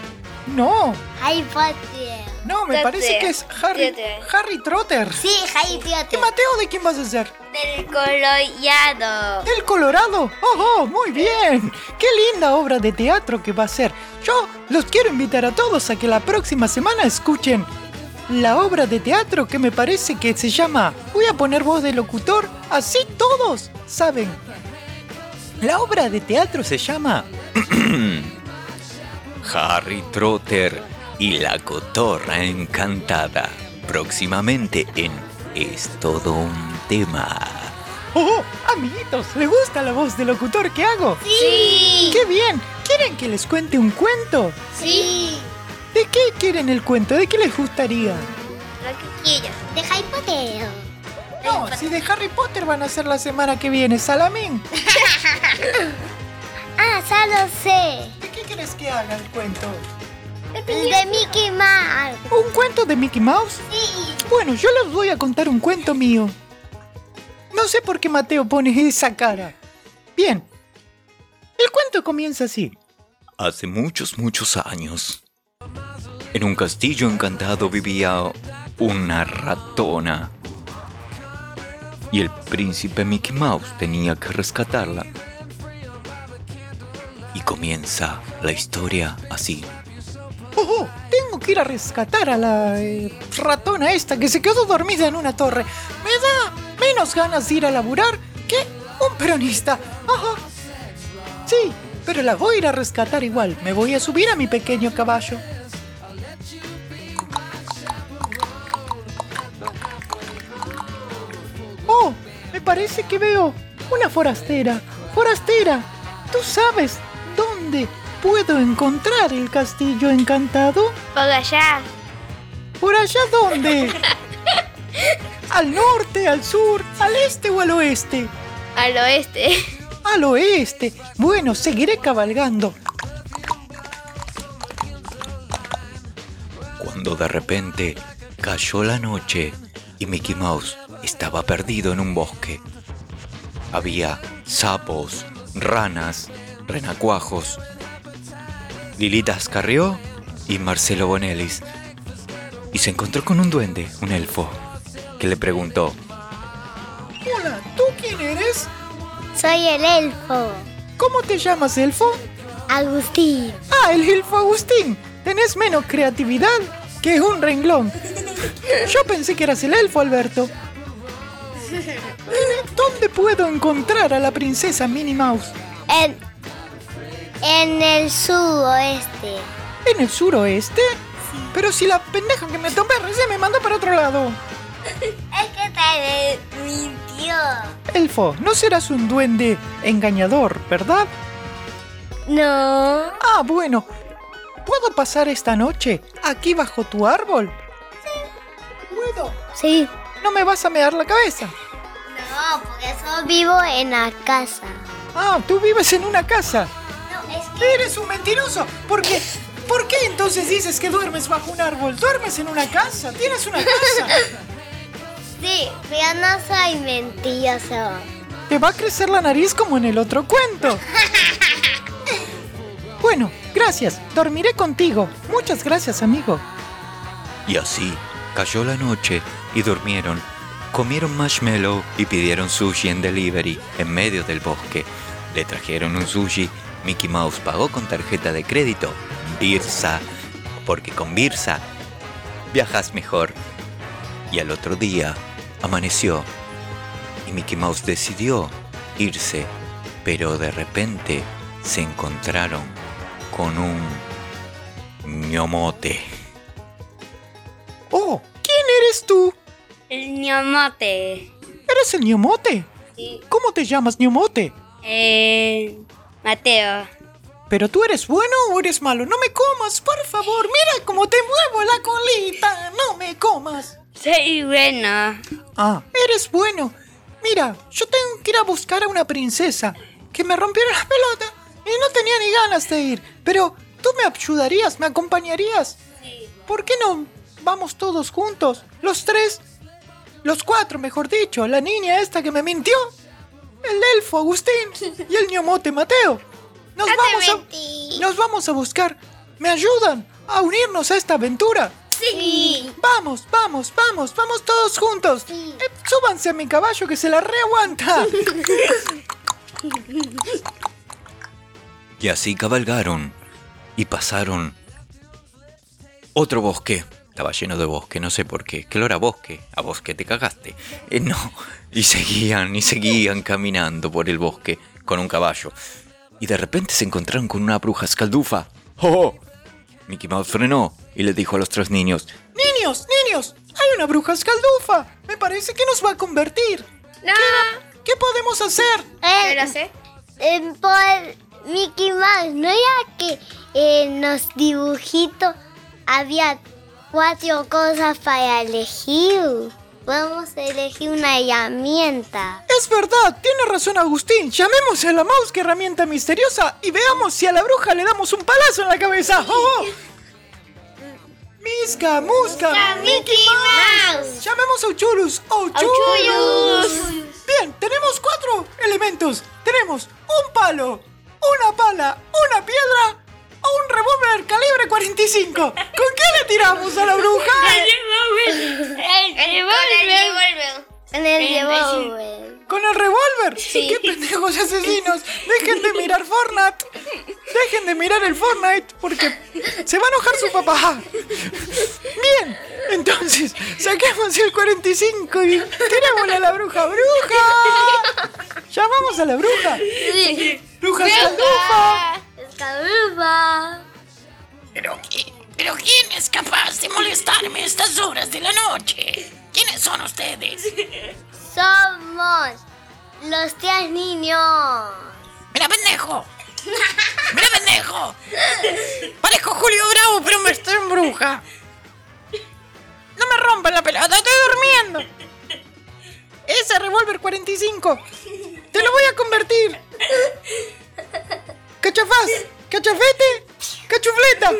No, Harry Potter. no, me Trotter. parece que es Harry, Trotter. Harry Trotter. Sí, Harry ¿Y Potter. Mateo de quién vas a ser? Del coloreado. El Colorado. ¡Oh, oh, muy bien! ¡Qué linda obra de teatro que va a ser! Yo los quiero invitar a todos a que la próxima semana escuchen la obra de teatro que me parece que se llama Voy a poner voz de locutor, así todos saben. La obra de teatro se llama [clears throat] Harry Trotter y la cotorra encantada. Próximamente en Es todo un tema. ¡Oh, amiguitos! ¿Les gusta la voz de locutor que hago? Sí. ¡Qué bien! ¿Quieren que les cuente un cuento? Sí. ¿De qué quieren el cuento? ¿De qué les gustaría? Lo que quieras. De Harry Potter. No, si de Harry Potter van a ser la semana que viene, Salamín. [laughs] Ah, ya lo sé. ¿De qué quieres que haga el cuento? De Mickey Mouse. Un cuento de Mickey Mouse? Sí. Bueno, yo les voy a contar un cuento mío. No sé por qué Mateo pone esa cara. Bien. El cuento comienza así. Hace muchos, muchos años, en un castillo encantado vivía una ratona. Y el príncipe Mickey Mouse tenía que rescatarla. Y comienza la historia así. Oh, oh, tengo que ir a rescatar a la eh, ratona esta que se quedó dormida en una torre. Me da menos ganas de ir a laburar que un peronista. Ajá. Sí, pero la voy a ir a rescatar igual. Me voy a subir a mi pequeño caballo. Parece que veo una forastera. Forastera, ¿tú sabes dónde puedo encontrar el castillo encantado? Por allá. ¿Por allá dónde? [laughs] ¿Al norte, al sur, al este o al oeste? Al oeste. Al oeste. Bueno, seguiré cabalgando. Cuando de repente cayó la noche y Mickey Mouse estaba perdido en un bosque. Había sapos, ranas, renacuajos. Lilita Ascarrió y Marcelo Bonelis. Y se encontró con un duende, un elfo, que le preguntó, Hola, ¿tú quién eres? Soy el elfo. ¿Cómo te llamas, elfo? Agustín. Ah, el elfo Agustín. Tenés menos creatividad que un renglón. [laughs] Yo pensé que eras el elfo, Alberto. [laughs] ¿Dónde puedo encontrar a la princesa Minnie Mouse? En, en el suroeste. ¿En el suroeste? Pero si la pendeja que me tomé recién me mandó para otro lado. [laughs] Es que te mintió. Elfo, no serás un duende engañador, ¿verdad? No. Ah, bueno. ¿Puedo pasar esta noche aquí bajo tu árbol? ¿Puedo? Sí. ¿No me vas a mear la cabeza? No, porque solo vivo en la casa. Ah, tú vives en una casa. No, es que... Eres un mentiroso. ¿Por qué? ¿Por qué entonces dices que duermes bajo un árbol? ¿Duermes en una casa? ¿Tienes una casa? Sí, pero no soy mentiroso. Te va a crecer la nariz como en el otro cuento. Bueno, gracias. Dormiré contigo. Muchas gracias, amigo. Y así cayó la noche y durmieron. Comieron marshmallow y pidieron sushi en delivery en medio del bosque. Le trajeron un sushi. Mickey Mouse pagó con tarjeta de crédito. Birsa. Porque con Birsa viajas mejor. Y al otro día amaneció. Y Mickey Mouse decidió irse. Pero de repente se encontraron con un ñomote. Oh, ¿quién eres tú? El ñomote. ¿Eres el ñomote? Sí. ¿Cómo te llamas, ñomote? Eh, Mateo. ¿Pero tú eres bueno o eres malo? No me comas, por favor. Mira cómo te muevo la colita. No me comas. Soy bueno. Ah, eres bueno. Mira, yo tengo que ir a buscar a una princesa que me rompieron la pelota y no tenía ni ganas de ir. Pero tú me ayudarías, me acompañarías. ¿Por qué no vamos todos juntos? Los tres. Los cuatro, mejor dicho. La niña esta que me mintió. El elfo Agustín y el ñomote Mateo. Nos vamos a, nos vamos a buscar. ¿Me ayudan a unirnos a esta aventura? Sí. Vamos, vamos, vamos, vamos todos juntos. Eh, súbanse a mi caballo que se la reaguanta. Y así cabalgaron y pasaron otro bosque. Estaba lleno de bosque, no sé por qué. ¿Qué era bosque? A bosque te cagaste. Eh, no. Y seguían y seguían caminando por el bosque con un caballo. Y de repente se encontraron con una bruja escaldufa. ¡Oh! Mickey Mouse frenó y le dijo a los tres niños: Niños, niños, hay una bruja escaldufa. Me parece que nos va a convertir. No. ¿Qué podemos hacer? Eh, lo sé. eh, por Mickey Mouse, ¿no era que en los dibujitos había cuatro cosas para elegir? Vamos a elegir una herramienta. Es verdad, tiene razón Agustín. Llamemos a la mouse que herramienta misteriosa y veamos si a la bruja le damos un palazo en la cabeza. [laughs] ¡Oh! Misca, Musca, Mickey Mouse. Llamemos a Uchulus. Uchulus. Bien, tenemos cuatro elementos. Tenemos un palo, una pala, una piedra un revólver calibre 45. ¿Con qué le tiramos a la bruja? [laughs] El revólver. En el revólver. ¿Con el revólver? ¡Qué pendejos asesinos! ¡Dejen de mirar Fortnite! ¡Dejen de mirar el Fortnite! Porque se va a enojar su papá. Bien, entonces saquemos el 45 y tirémosle a la bruja. ¡Bruja! Llamamos a la bruja. ¡Bruja escaldufa! Escaldufa. Pero, pero ¿quién es capaz de molestarme a estas horas de la noche? ¿Quiénes son ustedes? Somos los tres niños. ¡Mira, pendejo! ¡Mira, pendejo! Parezco Julio Bravo, pero me estoy en bruja. ¡No me rompan la pelota! ¡Estoy durmiendo! Ese revólver 45 te lo voy a convertir. ¡Cachafaz! ¡Cachafete! ¡Cachufleta!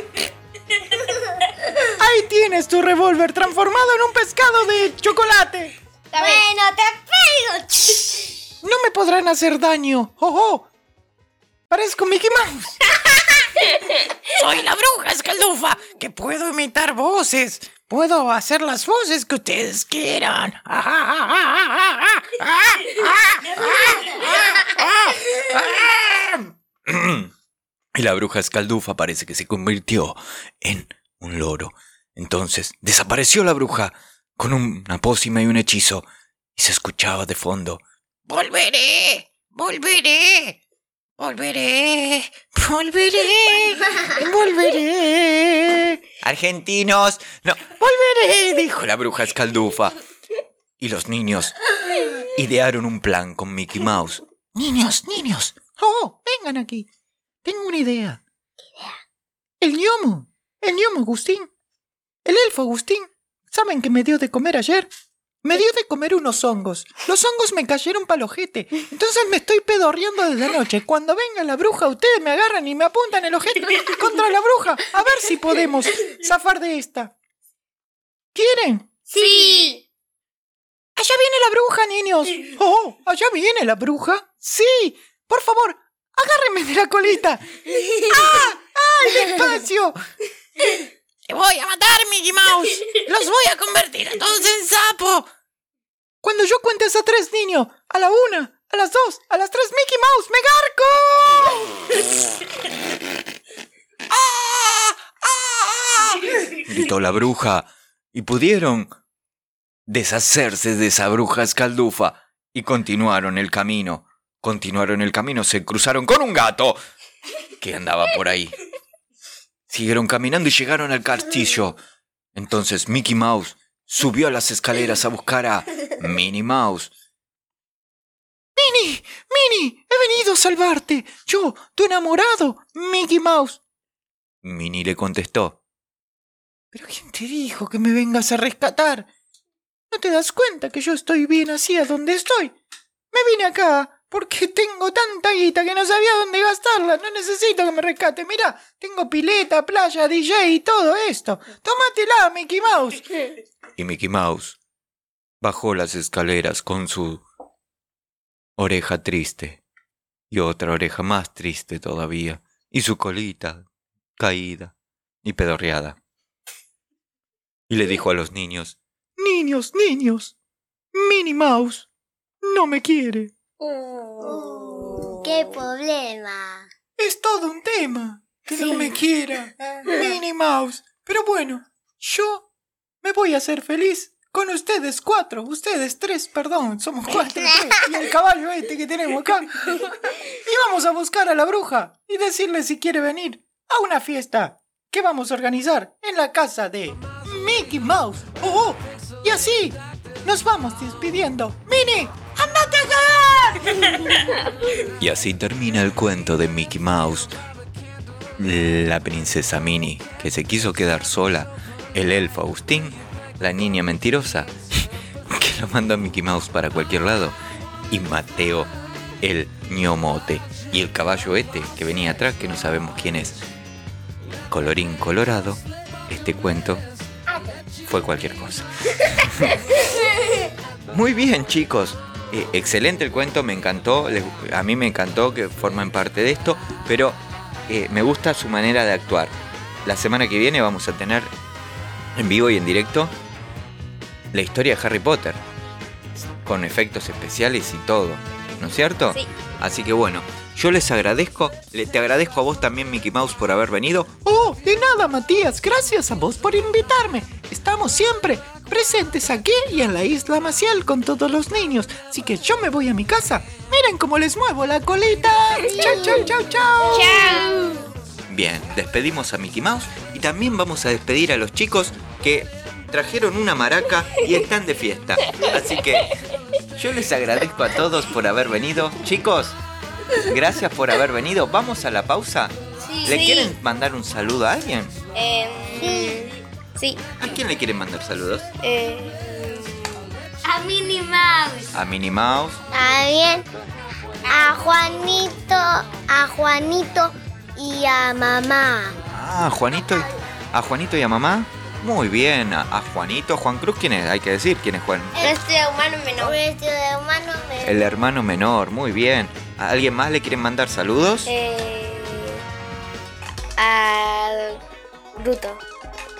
Ahí tienes tu revólver transformado en un pescado de chocolate. Bueno, te pego. No me podrán hacer daño. ¡Oh, oh! Parezco Mickey Mouse. Soy la bruja escaldufa, que puedo imitar voces. Puedo hacer las voces que Ustedes quieran. [clears throat] Y la bruja escaldufa parece que se convirtió en un loro. Entonces desapareció la bruja con una pócima y un hechizo y se escuchaba de fondo. Volveré, volveré, volveré, volveré, volveré. Argentinos, no, volveré, dijo la bruja escaldufa. Y los niños idearon un plan con Mickey Mouse. Niños, niños. Oh, vengan aquí. Tengo una idea. El gnomo. El gnomo Agustín. El elfo Agustín. ¿Saben qué me dio de comer ayer? Me dio de comer unos hongos. Los hongos me cayeron pa'l ojete. Entonces me estoy pedorreando desde anoche. Cuando venga la bruja, ustedes me agarran y me apuntan el ojete contra la bruja. A ver si podemos zafar de esta. ¿Quieren? Sí. Allá viene la bruja, niños. Oh, allá viene la bruja. Sí. Por favor, agárrenme de la colita. [laughs] ¡Ah! ¡Ay, despacio! Te voy a matar, Mickey Mouse. Los voy a convertir a todos en sapo. Cuando yo cuente a tres, niño, a la una, a las dos, a las tres, Mickey Mouse, me garco. ¡Ah! ¡Ah! Gritó la bruja y pudieron deshacerse de esa bruja escaldufa y continuaron el camino. Continuaron el camino, se cruzaron con un gato que andaba por ahí. Siguieron caminando y llegaron al castillo. Entonces Mickey Mouse subió a las escaleras a buscar a Minnie Mouse. Minnie, Minnie, he venido a salvarte. Yo, tu enamorado, Mickey Mouse. Minnie le contestó. ¿Pero quién te dijo que me vengas a rescatar? ¿No te das cuenta que yo estoy bien así a donde estoy? Me vine acá porque tengo tanta guita que no sabía dónde gastarla. No necesito que me rescate. Mira, tengo pileta, playa, DJ y todo esto. Tómatela, Mickey Mouse. Y Mickey Mouse bajó las escaleras con su oreja triste y otra oreja más triste todavía y su colita caída y pedorreada. Y le dijo a los niños, Niños, niños. Minnie Mouse no me quiere. ¡Qué problema! Es todo un tema. Que no me quiera. [laughs] Minnie Mouse. Pero bueno, yo me voy a hacer feliz con ustedes cuatro. Ustedes tres, perdón. Somos cuatro. tres, y el caballo este que tenemos acá. Y vamos a buscar a la bruja y decirle si quiere venir a una fiesta que vamos a organizar en la casa de Mickey Mouse. Oh, oh. Y así nos vamos despidiendo. Minnie, ¡andate a cagar! [laughs] y así termina el cuento de Mickey Mouse, la princesa Minnie, que se quiso quedar sola, el elfo Agustín, la niña mentirosa, [laughs] que lo mandó a Mickey Mouse para cualquier lado, y Mateo, el ñomote, y el caballo este que venía atrás, que no sabemos quién es. Colorín colorado, este cuento fue cualquier cosa. [laughs] Muy bien, chicos. Eh, excelente el cuento, me encantó. les- a mí me encantó que formen parte de esto, pero eh, me gusta su manera de actuar. La semana que viene vamos a tener en vivo y en directo la historia de Harry Potter, con efectos especiales y todo, ¿no es cierto? Sí. Así que bueno, yo les agradezco, le- te agradezco a vos también, Mickey Mouse, por haber venido. Oh, de nada, Matías. Gracias a vos por invitarme. Estamos siempre presentes aquí y en la isla Maciel con todos los niños. Así que yo me voy a mi casa. Miren cómo les muevo la colita. Chau, chau, chau, chau. Chao. Bien, despedimos a Mickey Mouse y también vamos a despedir a los chicos que trajeron una maraca y están de fiesta. Así que yo les agradezco a todos por haber venido. Chicos, gracias por haber venido. Vamos a la pausa. Sí. ¿Le Sí. quieren mandar un saludo a alguien? Em, sí. ¿A quién le quieren mandar saludos? Eh, A Minnie Mouse. A Minnie Mouse. También a Juanito, a Juanito y a mamá. Ah, Juanito. A Juanito y a mamá. Muy bien. A, a Juanito. Juan Cruz, ¿quién es? Hay que decir quién es Juan. nuestro humano menor. Nuestro hermano me... El hermano menor. Muy bien. ¿A alguien más le quieren mandar saludos? Eh, al Bruto.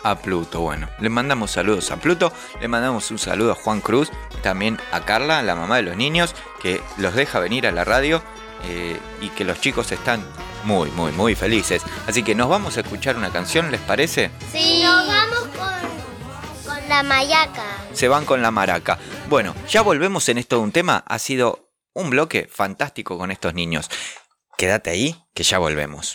A Pluto, bueno. Le mandamos saludos a Pluto. Le mandamos un saludo a Juan Cruz. También a Carla, la mamá de los niños, que los deja venir a la radio. eh, y que los chicos están muy, muy, muy felices. Así que nos vamos a escuchar una canción, ¿les parece? Sí. Nos vamos con, con la mayaca. se van con la maraca. Bueno, ya volvemos en esto de un tema. Ha sido un bloque fantástico con estos niños. Quédate ahí, que ya volvemos.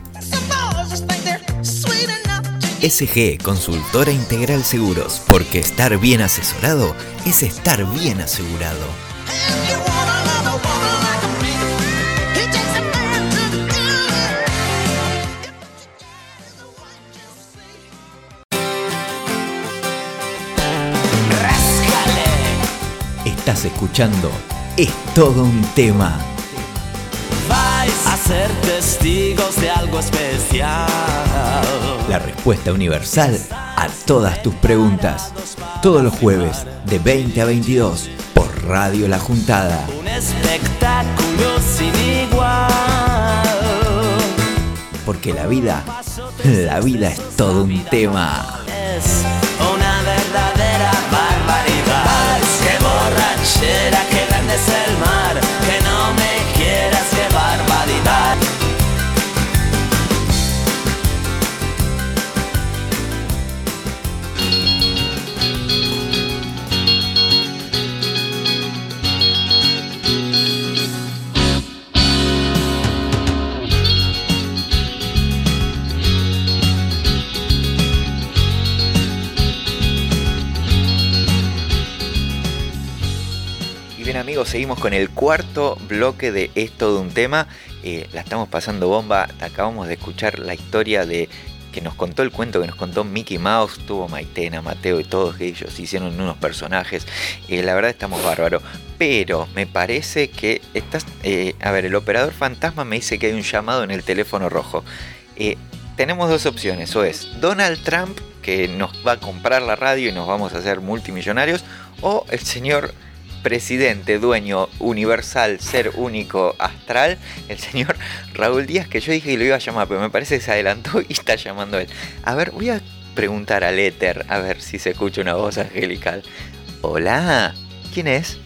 SG Consultora Integral Seguros, porque estar bien asesorado es estar bien asegurado. Estás escuchando Es todo un tema. Vais a ser testigos de algo especial. La respuesta universal a todas tus preguntas. Todos los jueves de 20 a 22 por Radio La Juntada. Un espectáculo sin igual. Porque la vida, la vida es todo un tema. Seguimos con el cuarto bloque de Es todo un tema. Eh, la estamos pasando bomba. Acabamos de escuchar la historia de que nos contó el cuento que nos contó Mickey Mouse. Tuvo Maitena, Mateo y todos ellos hicieron unos personajes. Eh, la verdad estamos bárbaros. Pero me parece que estás... eh, a ver, el operador fantasma me dice que hay un llamado en el teléfono rojo. Tenemos dos opciones. O es Donald Trump que nos va a comprar la radio y nos vamos a hacer multimillonarios. O el señor presidente, dueño universal, ser único, astral, el señor [laughs] Raúl Díaz, que yo dije que lo iba a llamar, pero me parece que se adelantó y está llamando él. A ver, voy a preguntar al éter, a ver si se escucha una voz angelical. Hola, ¿quién es?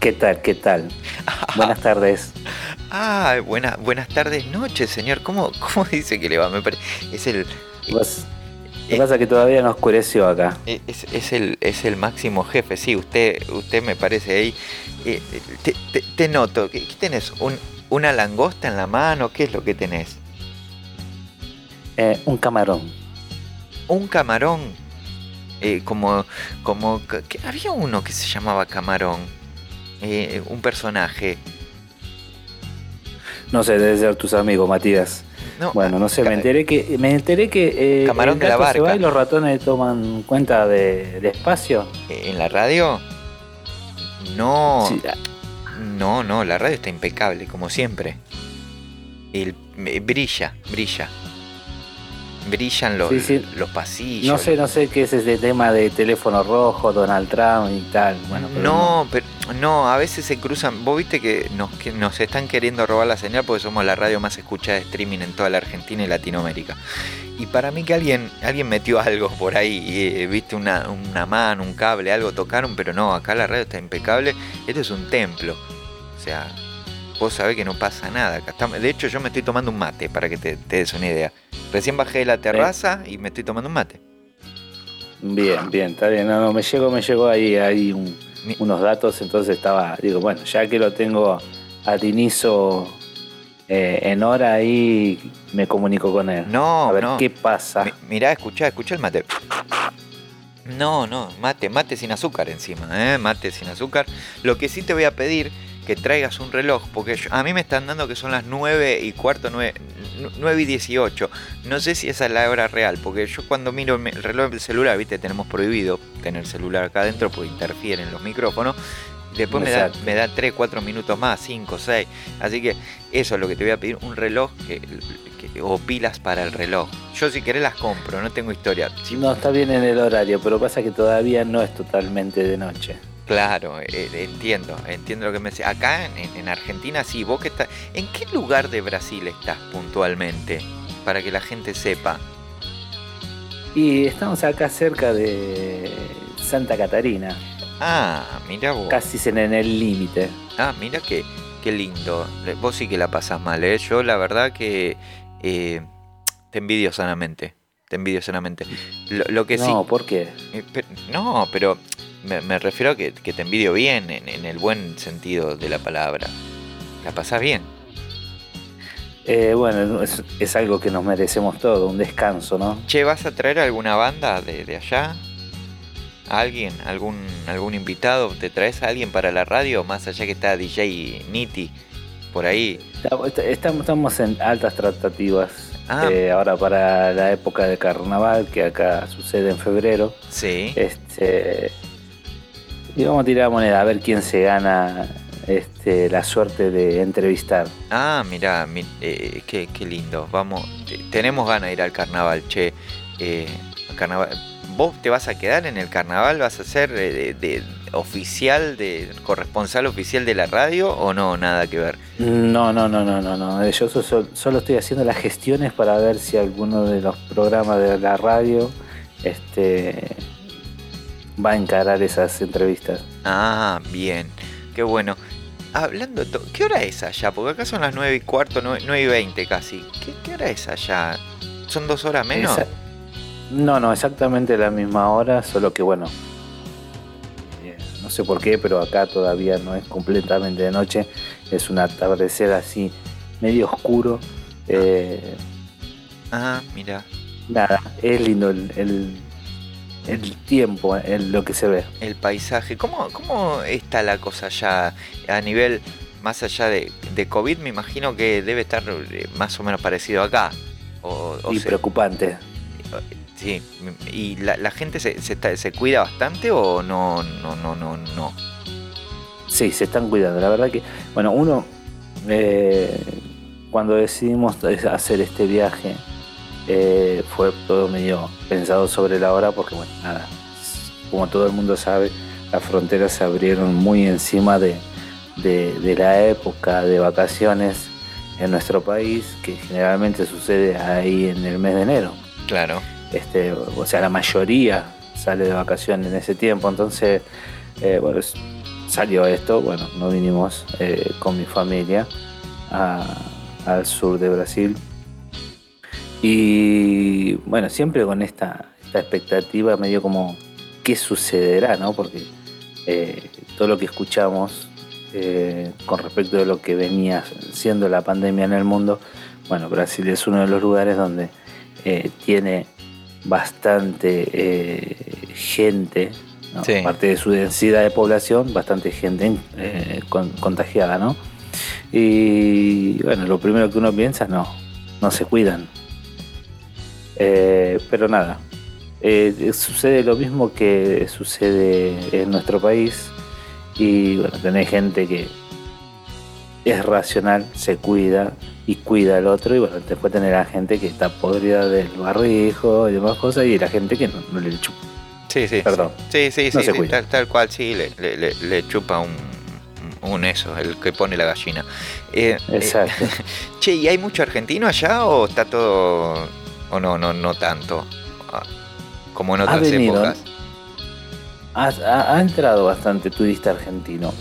¿Qué tal? ¿Qué tal? [laughs] Buenas tardes. Ah, buena, buenas tardes, noches, señor. ¿Cómo, ¿Cómo dice que le va? Me pare- Es el... Vos- Lo que pasa es que todavía no oscureció acá. Eh, Es, es el, es el máximo jefe, sí, usted, usted me parece ahí. eh, te, te- te noto, ¿qué, tenés? ¿Un- ¿Una langosta en la mano? ¿Qué es lo que tenés? Eh, un camarón. Un camarón. eh, como, como, que había uno que se llamaba camarón. un personaje. No sé, debe ser tus amigos, Matías. No, Bueno, no sé, me enteré que me enteré que eh, Camarón el de la gato se barca. va y los ratones toman cuenta de, de espacio. ¿En la radio? No, Sí, no, no, la radio está impecable, como siempre. El, eh, brilla, brilla. Brillan los, Sí, sí. los pasillos. no sé, no sé qué es ese tema de teléfono rojo, Donald Trump y tal. Bueno, pero no, pero no, a veces se cruzan. Vos viste que nos, que nos están queriendo robar la señal porque somos la radio más escuchada de streaming en toda la Argentina y Latinoamérica. Y para mí que alguien, alguien metió algo por ahí, eh, viste una, una mano, un cable, algo tocaron, pero no, acá la radio está impecable. Esto es un templo. O sea, vos sabés que no pasa nada. De hecho, yo me estoy tomando un mate para que te, te des una idea. Recién bajé de la terraza y me estoy tomando un mate. Bien, bien, está bien. No, no, me llegó, me llegó ahí, ahí un- unos datos, entonces estaba, digo, bueno, ya que lo tengo a Tinizo eh, en hora ahí, me comunico con él. No, a ver no. qué pasa. Mi- mirá, escuchá, escuchá el mate. No, no, mate, mate sin azúcar encima, ¿eh? Mate sin azúcar. Lo que sí te voy a pedir que traigas un reloj, porque yo- a mí me están dando que son las 9 y cuarto, 9, 9 y 18. No sé si esa es la hora real, porque yo cuando miro mi- el reloj del celular, viste, tenemos prohibido tener celular acá adentro porque interfieren los micrófonos. Después me da, me da 3, 4 minutos más, 5, 6. Así que eso es lo que te voy a pedir, un reloj que, que- o pilas para el reloj. Yo si querés las compro, no tengo historia. No está bien en el horario, pero pasa que todavía no es totalmente de noche. Claro, eh, entiendo, entiendo lo que me decís. Acá en, en Argentina sí, vos que estás... ¿En qué lugar de Brasil estás puntualmente? Para que la gente sepa. Y estamos acá cerca de Santa Catarina, Ah, mira vos. casi en el límite. Ah, mira que qué lindo. Vos sí que la pasás mal, ¿eh? Yo la verdad que eh, te envidio sanamente. Te envidio sanamente. Lo, lo que sí... No, ¿por qué? eh, no, pero me, me refiero a que, que te envidio bien, en, en el buen sentido de la palabra. La pasás bien. Eh, bueno, es, es algo que nos merecemos todo, un descanso, ¿no? Che, ¿vas a traer alguna banda de, de allá? ¿A ¿Alguien? ¿Algún, ¿Algún invitado? ¿Te traes a alguien para la radio? Más allá que está DJ Niti por ahí. Estamos en altas tratativas Ah. eh, ahora para la época de carnaval, que acá sucede en febrero. Sí. Este, y vamos a tirar moneda a ver quién se gana este, la suerte de entrevistar. Ah, mirá, mi- eh, qué, qué lindo. Vamos, te- tenemos ganas de ir al carnaval, che. Eh, al carnaval. ¿Vos te vas a quedar en el carnaval? ¿Vas a ser eh, de, de oficial, de corresponsal oficial de la radio o no? Nada que ver. No, no, no, no, no, no. Yo so- so- solo estoy haciendo las gestiones para ver si alguno de los programas de la radio este, va a encarar esas entrevistas. Ah, bien. Qué bueno. Hablando ¿qué hora es allá? Porque acá son las 9 y cuarto, 9, y 20 casi. ¿Qué, qué hora es allá? ¿Son dos horas menos? Esa- No, no, exactamente la misma hora, solo que bueno, eh, no sé por qué, pero acá todavía no es completamente de noche, es un atardecer así medio oscuro. eh, Ah, mira. nada, es lindo el, el, el tiempo, el- lo que se ve. el paisaje. ¿Cómo, ¿Cómo está la cosa ya a nivel más allá de, de COVID? Me imagino que debe estar eh, más o menos parecido acá. O, o y se- preocupante. sí. ¿Y la, la gente se, se, está- se cuida bastante o no? No, no, no, no. Sí, se están cuidando. La verdad que, bueno, uno, eh, cuando decidimos hacer este viaje, eh, fue todo medio pensado sobre la hora, porque, bueno, nada, como todo el mundo sabe, las fronteras se abrieron muy encima de, de- de la época de vacaciones en nuestro país, que generalmente sucede ahí en el mes de enero. Claro. Este, o sea, la mayoría sale de vacaciones en ese tiempo, entonces, eh, bueno, salió esto, bueno, no vinimos eh, con mi familia a- al sur de Brasil. Y bueno, siempre con esta, esta expectativa medio como qué sucederá, ¿no? Porque eh, todo lo que escuchamos eh, con respecto de lo que venía siendo la pandemia en el mundo, bueno, Brasil es uno de los lugares donde eh, tiene bastante eh, gente, ¿no? Sí. aparte de su densidad de población, bastante gente con- contagiada, ¿no? Y bueno, lo primero que uno piensa, no, no se cuidan. Eh, pero nada, eh, sucede lo mismo que sucede en nuestro país y bueno, tenés gente que es racional, se cuida y cuida al otro y bueno, después tener a gente que está podrida del barrijo y demás cosas y la gente que no, no le chupa. Sí, sí. Perdón. Sí, sí, No sí, sí, tal cual, sí, le, le- le- le chupa un, un eso, el que pone la gallina. Eh, eh, Exacto. [laughs] che, ¿y hay mucho argentino allá o está todo, o no, no, no tanto? Ah, Como en Ha otras venido, épocas. Ha, ha- ha entrado bastante turista argentino.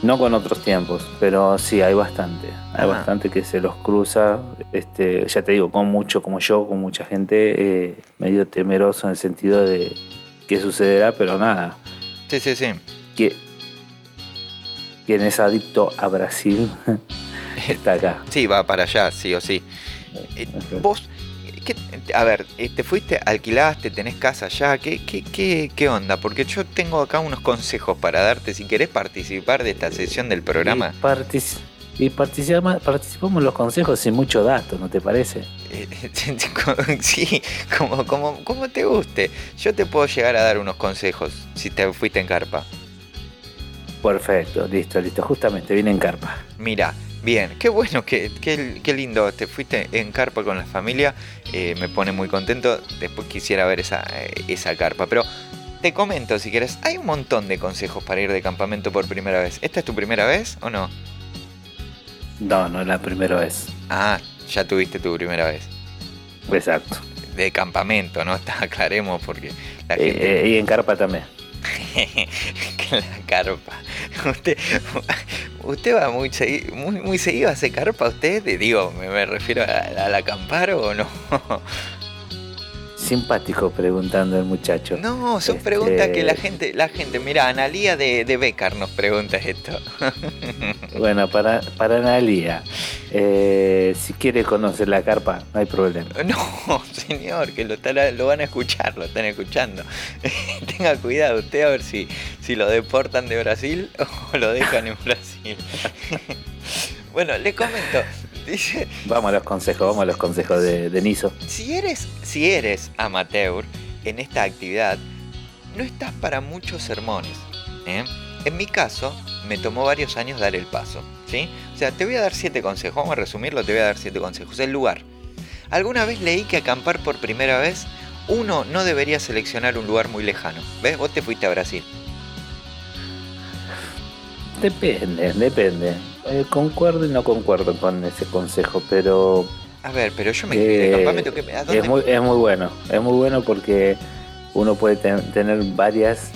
No con otros tiempos, pero sí, hay bastante. Hay Ah. bastante que se los cruza. Este, ya te digo, con mucho, como yo, con mucha gente, eh, medio temeroso en el sentido de qué sucederá, pero nada. Sí, sí, sí. Que, quien es adicto a Brasil [laughs] está acá. Sí, va para allá, sí o sí. Eh, vos, ¿qué- a ver, eh, te fuiste, alquilaste, tenés casa allá, ¿qué, qué, qué, qué onda? Porque yo tengo acá unos consejos para darte. Si querés participar de esta sesión del programa, Y, partici- y participa- participamos en los consejos sin mucho dato, ¿no te parece? [laughs] sí, como, como, como te guste. Yo te puedo llegar a dar unos consejos si te fuiste en carpa. Perfecto, listo, listo. Justamente viene en carpa. Mira, bien, qué bueno, qué, qué, qué lindo. Te fuiste en carpa con la familia, eh, me pone muy contento. Después quisiera ver esa, eh, esa carpa. Pero te comento si quieres, hay un montón de consejos para ir de campamento por primera vez. ¿Esta es tu primera vez o no? No, no es la primera vez. Ah, ya tuviste tu primera vez. Exacto. de campamento, ¿no? [laughs] Está, aclaremos porque la gente... Eh, eh, y en carpa también. [laughs] la carpa. Usted, usted va muy, segui- muy, muy seguido a hacer carpa, usted, digo, me, me refiero al acampar o no. [laughs] Simpático preguntando el muchacho. No, son Este- preguntas que la gente, la gente, mira, Analía de, de Becar nos pregunta esto. [laughs] Bueno, para, para Analia, eh, si quiere conocer la carpa, no hay problema. No, señor, que lo, lo van a escuchar, lo están escuchando. [laughs] Tenga cuidado usted a ver si, si lo deportan de Brasil [laughs] o lo dejan en Brasil. bueno, le comento, dice, Vamos a los consejos, vamos a los consejos de, de Niso. si eres, si eres amateur en esta actividad, no estás para muchos sermones. ¿eh? En mi caso, me tomó varios años dar el paso. ¿sí? O sea, te voy a dar siete consejos. Vamos a resumirlo, te voy a dar siete consejos. El lugar. Alguna vez leí que acampar por primera vez, uno no debería seleccionar un lugar muy lejano. ¿Ves? Vos te fuiste a Brasil. Depende, depende. Eh, concuerdo y no concuerdo con ese consejo, pero A ver, pero yo me eh, campamento. ¿qué- ¿A dónde? es, muy, es muy bueno. Es muy bueno porque uno puede ten- tener varias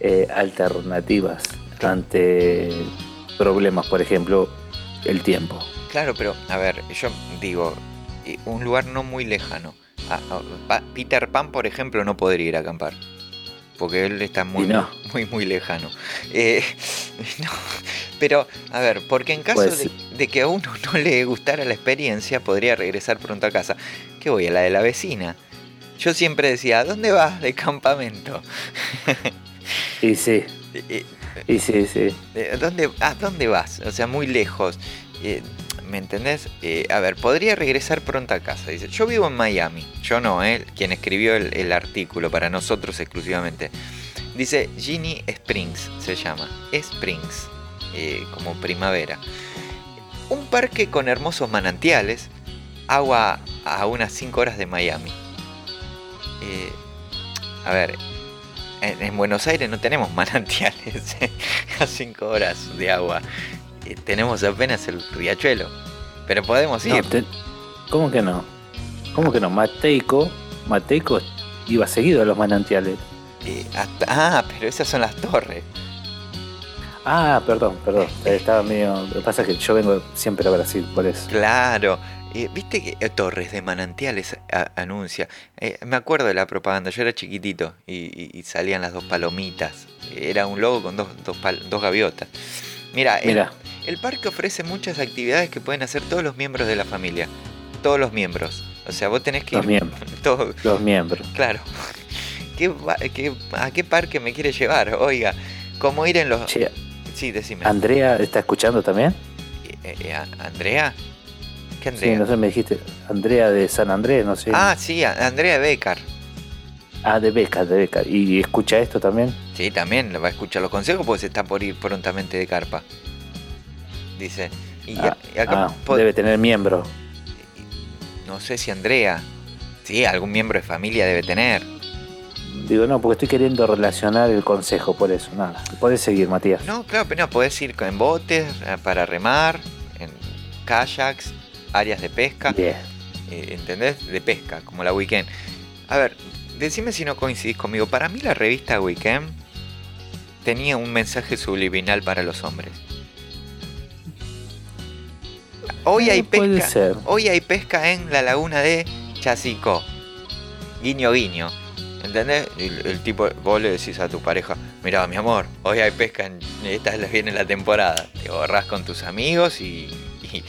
eh, alternativas ante problemas, por ejemplo, el tiempo. Claro, pero a ver, yo digo, eh, un lugar no muy lejano. Peter Pan, por ejemplo, no podría ir a acampar. Porque él está muy, no. [laughs] muy, muy lejano. Eh, [laughs] no, pero, a ver, porque en caso Pues de, que a uno [laughs] no le gustara la experiencia, podría regresar pronto a casa. ¿Qué voy? A la de la vecina. Yo siempre decía, ¿a dónde vas de campamento? Y sí, Eh, eh, y sí, sí. ¿Dónde, ¿A dónde vas? O sea, muy lejos. Eh, ¿Me entendés? Eh, a ver, podría regresar pronto a casa. Dice, yo vivo en Miami. Yo no, ¿eh? Quien escribió el, artículo para nosotros exclusivamente. Dice Ginny Springs, se llama. Springs, eh, como primavera. Un parque con hermosos manantiales. Agua a unas 5 horas de Miami. Eh, a ver, en, en Buenos Aires no tenemos [laughs] manantiales a 5 horas de agua. Eh, tenemos apenas el riachuelo. Pero podemos No, ir. te- ¿Cómo que no? ¿Cómo que no? Mateico, Mateico iba seguido a los manantiales. Eh, hasta- ah, pero esas son las torres. Ah, perdón, perdón. Estaba medio. Lo que pasa es que yo vengo siempre a Brasil, por eso. Claro. Eh, Viste que Torres de Manantiales a- anuncia. Eh, me acuerdo de la propaganda. Yo era chiquitito y, y- y salían las dos palomitas. Era un logo con dos, dos, dos gaviotas. Mira, Mira, El parque ofrece muchas actividades que pueden hacer todos los miembros de la familia. Todos los miembros. O sea, vos tenés que los ir. miembros. [laughs] todo- Los miembros. claro. [laughs] ¿Qué, qué- ¿A qué parque me quiere llevar? Oiga, ¿cómo ir en los. Che, Sí, decime. ¿Andrea está escuchando también? Eh, eh, ¿a- ¿Andrea? ¿Qué Sí, Andrea? no sé, me dijiste. Andrea de San Andrés, no sé. Ah, sí, Andrea Becar. Ah, de Beca, de Beca. ¿Y escucha esto también? Sí, también va a escuchar los consejos porque se está por ir prontamente de carpa. Dice. Y, Ah, y acá ah, debe tener miembro. no sé si Andrea. Sí, algún miembro de familia debe tener. Digo, no, porque estoy queriendo relacionar el consejo, por eso. Nada. Podés seguir, Matías. No, claro, pero no, podés ir en botes eh, para remar, en kayaks, áreas de pesca, Bien. eh, ¿entendés? De pesca, como la Weekend. A ver, decime si no coincidís conmigo. Para mí la revista Weekend tenía un mensaje subliminal para los hombres. Hoy hay Eh, puede pesca. ser. Hoy hay pesca en la laguna de Chasicó. Guiño guiño. ¿Entendés? El, el tipo, vos le decís a tu pareja, mirá mi amor, hoy hay pesca, en, esta es- viene la temporada. Te borrás con tus amigos y, y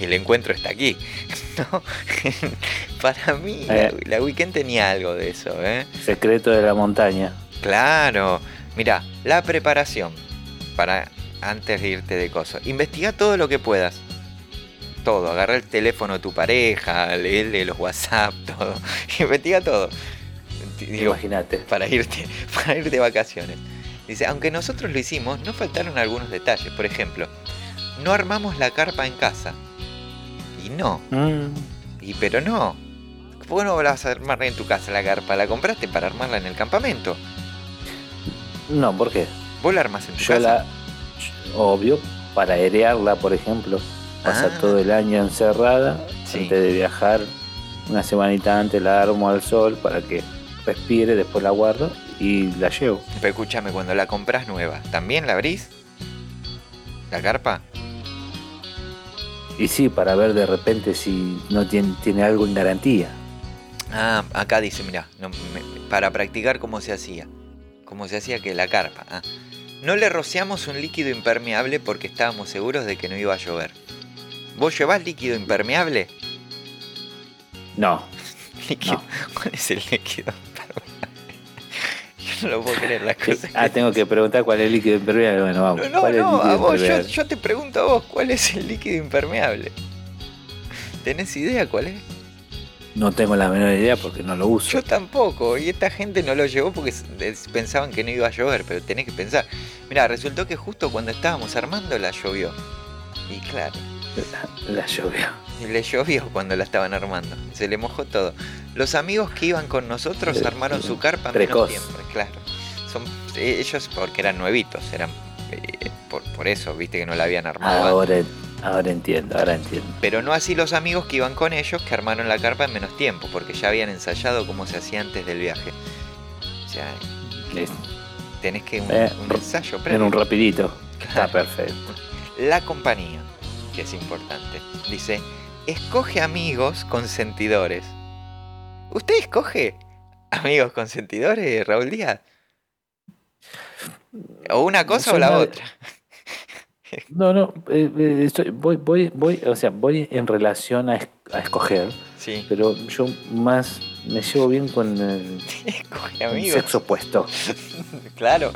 el encuentro está aquí. [laughs] ¿no? [laughs] Para mí, la, Eh. la weekend tenía algo de eso, ¿eh? Secreto de la montaña. Claro. Mira, la preparación para antes de irte de coso. Investiga todo lo que puedas. Todo. Agarra el teléfono de tu pareja, leerle los WhatsApp, [laughs] todo. Investiga todo. Imagínate. para irte, [laughs] para irte de vacaciones. Dice, aunque nosotros lo hicimos, nos faltaron algunos detalles. Por ejemplo, no armamos la carpa en casa. Y no, Mm, y pero no. ¿Por qué no la vas a armar en tu casa la carpa? La compraste para armarla en el campamento. no, ¿por qué? Vos la armás en tu Yo casa. la. Obvio, para airearla, por ejemplo. Pasar Ah. todo el año encerrada Sí. antes de viajar. una semanita antes la armo al sol para que respire, después la guardo y la llevo. Pero escúchame, cuando la compras nueva, ¿también la abrís? ¿La carpa? Y sí, para ver de repente si no tiene, tiene algo en garantía. Ah, acá dice, mira, para practicar cómo se hacía. Cómo se hacía que la carpa. ah. No le rociamos un líquido impermeable porque estábamos seguros de que no iba a llover. ¿Vos llevás líquido impermeable? No, [laughs] Líquido- ¿Cuál es el líquido impermeable? [laughs] Yo no lo puedo creer las cosas. Ah, tengo que preguntar cuál es el líquido impermeable. Bueno, vamos. No, no, ¿Cuál es el no, líquido a vos, yo, te pregunto a vos, ¿cuál es el líquido impermeable? ¿Tenés idea cuál es? No tengo la menor idea porque no lo uso. Yo tampoco, y esta gente no lo llevó porque pensaban que no iba a llover, pero tenés que pensar. Mira, resultó que justo cuando estábamos armando la llovió. Y claro, La llovió. y le llovió cuando la estaban armando. Se le mojó todo. Los amigos que iban con nosotros Eh, armaron su carpa en menos precoz. tiempo, claro. Son ellos porque eran nuevitos, eran eh, por, por eso, viste que no la habían armado antes. Ahora, entiendo, ahora entiendo. Pero no así los amigos que iban con ellos que armaron la carpa en menos tiempo, porque ya habían ensayado cómo se hacía antes del viaje. O sea, Es- tenés que un, Eh, un ensayo En previo. un rapidito. Está Claro. perfecto. La compañía, que es importante, dice, escoge amigos consentidores. ¿Usted escoge amigos consentidores, Raúl Díaz? ¿O una cosa o la una- otra? [laughs] No, no, eh, eh, estoy- voy, voy, voy, o sea, voy en relación a, es- a escoger, Sí, pero yo más me llevo bien con el, escoge el amigos. sexo opuesto. [laughs] Claro,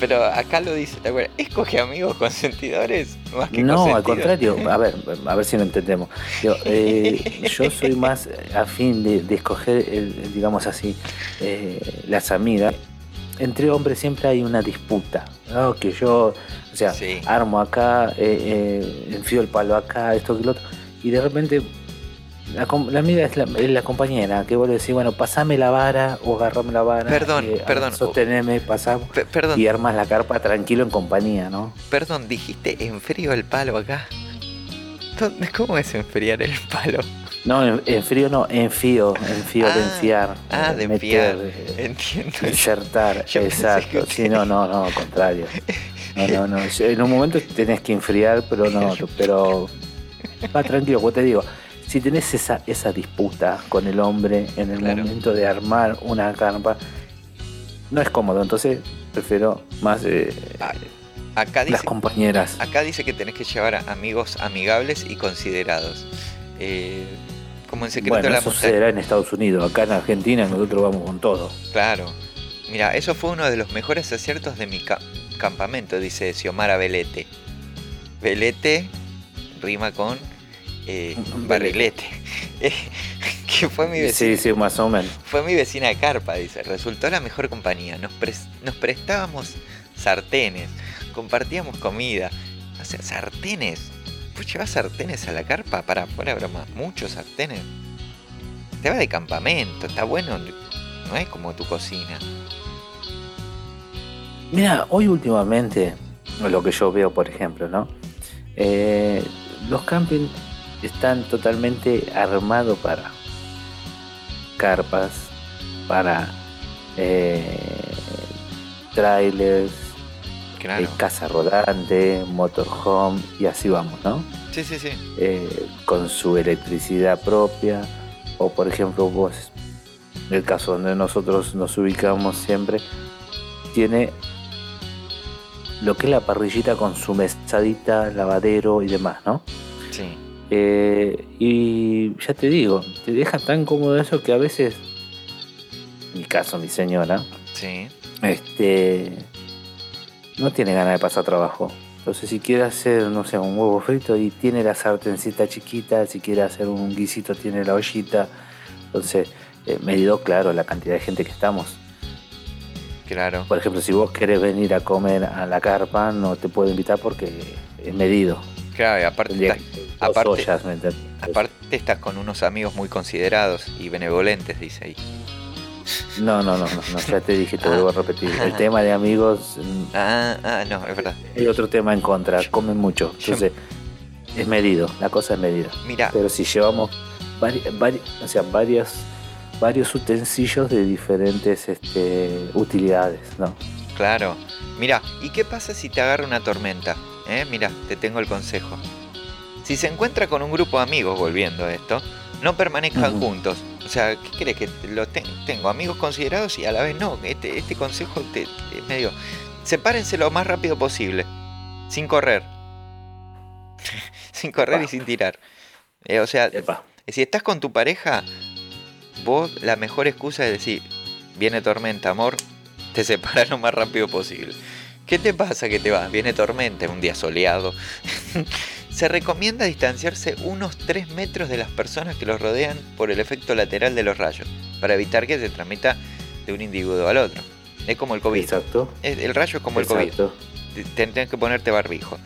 pero acá lo dice, ¿te acuerdas? ¿Escoge amigos consentidores más que No, al contrario, a ver, [laughs] a ver si lo entendemos. Digo, eh, yo soy [laughs] más afín de, de escoger, el- digamos así, eh, las amigas. Entre hombres siempre hay una disputa, ¿no? Que yo, o sea, Sí. armo acá, eh, eh, enfío el palo acá, esto que lo otro, y de repente la, la amiga es la, es la compañera, que vos le decís, bueno, pasame la vara o agarrame la vara. Perdón, eh, perdón. Sosteneme, pasamos. Pe- perdón, Y armas la carpa tranquilo en compañía, ¿no? perdón, dijiste enfrío el palo acá. ¿Dónde- ¿Cómo es enfriar el palo? No, en, en frío no, enfío, enfío de Ah, enfiar. ah, eh, de meter, enfiar. eh, Entiendo. Insertar, [laughs] Yo exacto. Sí, no, no, no, al contrario. No, no, no. En un momento tenés que enfriar, pero no, [laughs] pero va tranquilo, como te digo. Si tenés esa, esa disputa con el hombre en el Claro. momento de armar una carpa, no es cómodo, entonces prefiero más eh, Ah, las compañeras. acá dice que tenés que llevar a amigos amigables y considerados. Eh, como en secreto de Bueno, la eso montaña. será en Estados Unidos. Acá en Argentina nosotros vamos con todo. Claro. Mira, eso fue uno de los mejores aciertos de mi ca- campamento, dice Xiomara Belete. Belete rima con eh, barrilete. [laughs] Que fue mi vecina. Sí, sí, más o menos. Fue mi vecina de carpa, dice. Resultó la mejor compañía. Nos, pres- nos prestábamos sartenes, compartíamos comida. O sea, sartenes. ¿Vos llevas sartenes a la carpa? Para, fuera broma. Muchos sartenes. Te vas de campamento, está bueno. No es como tu cocina. Mira, hoy últimamente, lo que yo veo, por ejemplo, ¿no? Eh, los campings están totalmente armados para carpas, para eh, trailers, Claro. eh, casa rodante, motorhome y así vamos, ¿no? Sí, sí, sí. eh, con su electricidad propia, o por ejemplo vos, el caso donde nosotros nos ubicamos siempre, tiene lo que es la parrillita con su mesadita, lavadero y demás, ¿no? Sí. Eh, y ya te digo, te deja tan cómodo eso que a veces, en mi caso, mi señora, Sí. este no tiene ganas de pasar trabajo. Entonces si quiere hacer, no sé, un huevo frito y tiene la sartencita chiquita, si quiere hacer un guisito tiene la ollita. Entonces, eh, medido claro la cantidad de gente que estamos. Claro. Por ejemplo, si vos querés venir a comer a la carpa, no te puedo invitar porque es medido. Claro, y aparte estás, aparte- ollas, ¿me aparte estás con unos amigos muy considerados y benevolentes, dice ahí. No, no, no, no, no, ya te dije, te vuelvo a repetir. El tema de amigos Ah, ah, no, es verdad. hay otro tema en contra, comen mucho. Entonces, es medido, la cosa es medida. Mira, Pero si llevamos vari- vari- o sea, varias, varios utensilios de diferentes este, utilidades, ¿no? Claro. Mira, ¿y qué pasa si te agarra una tormenta? ¿Eh? Mira, te tengo el consejo. Si se encuentra con un grupo de amigos volviendo a esto, no permanezcan juntos. O sea, ¿qué crees que lo ten- tengo amigos considerados y a la vez no? Este, este consejo te, es medio. Sepárense lo más rápido posible. Sin correr. [laughs] sin correr y sin tirar. Eh, o sea, Epa. si estás con tu pareja, vos la mejor excusa es decir, viene tormenta, amor, te separas lo más rápido posible. ¿Qué te pasa que te vas? Viene tormenta, un día soleado. [laughs] Se recomienda distanciarse unos 3 metros de las personas que los rodean por el efecto lateral de los rayos, para evitar que se transmita de un individuo al otro. Es como el COVID. Exacto. El rayo es como el COVID. exacto. Te- Tendrías que ponerte barbijo.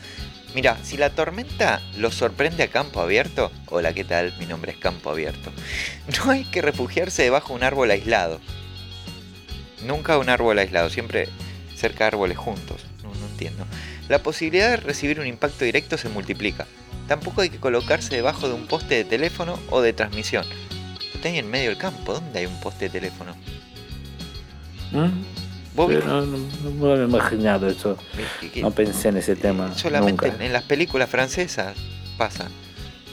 Mira, si la tormenta los sorprende a campo abierto, hola, ¿qué tal? Mi nombre es Campo Abierto. [laughs] No hay que refugiarse debajo de un árbol aislado. Nunca un árbol aislado, siempre cerca de árboles juntos. No, no entiendo. La posibilidad de recibir un impacto directo se multiplica. Tampoco hay que colocarse debajo de un poste de teléfono o de transmisión. Está ahí en medio del campo, ¿dónde hay un poste de teléfono? ¿Mm? ¿Vos no, no, no me he imaginado eso. No pensé en ese tema. Solamente nunca. en, las películas francesas pasa.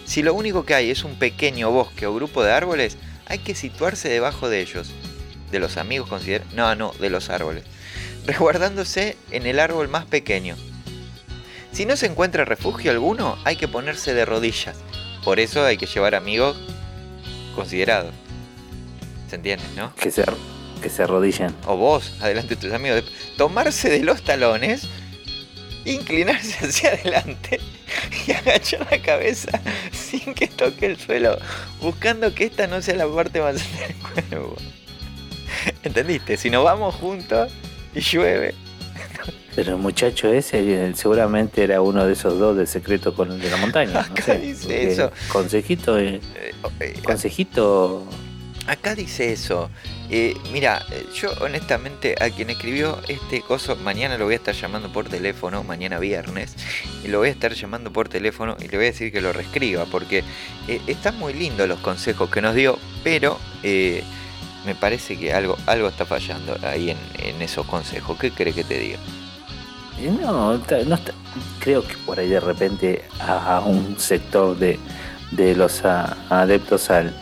Si lo único que hay es un pequeño bosque o grupo de árboles, hay que situarse debajo de ellos. De los amigos considerados. No, no, de los árboles. Resguardándose en el árbol más pequeño. Si no se encuentra refugio alguno, hay que ponerse de rodillas. Por eso hay que llevar amigos considerados. ¿Se entiende, no? Que se, que se arrodillen. o vos, adelante de tus amigos, tomarse de los talones, inclinarse hacia adelante [laughs] y agachar la cabeza sin que toque el suelo, buscando que esta no sea la parte más [laughs] del cuerpo. ¿Entendiste? Si nos vamos juntos y llueve, Pero el muchacho ese eh, seguramente era uno de esos dos del secreto con el de la montaña. [laughs] No Acá sé, dice eso. Consejito, eh, eh, eh, consejito. Acá dice eso. Eh, mira, yo honestamente a quien escribió este coso, mañana lo voy a estar llamando por teléfono, mañana viernes, y lo voy a estar llamando por teléfono y le voy a decir que lo reescriba, porque eh, están muy lindos los consejos que nos dio, pero me parece que algo, algo está fallando ahí en, en esos consejos. ¿Qué cree que te diga? No, no está- creo que por ahí de repente a, un sector de, de los adeptos al,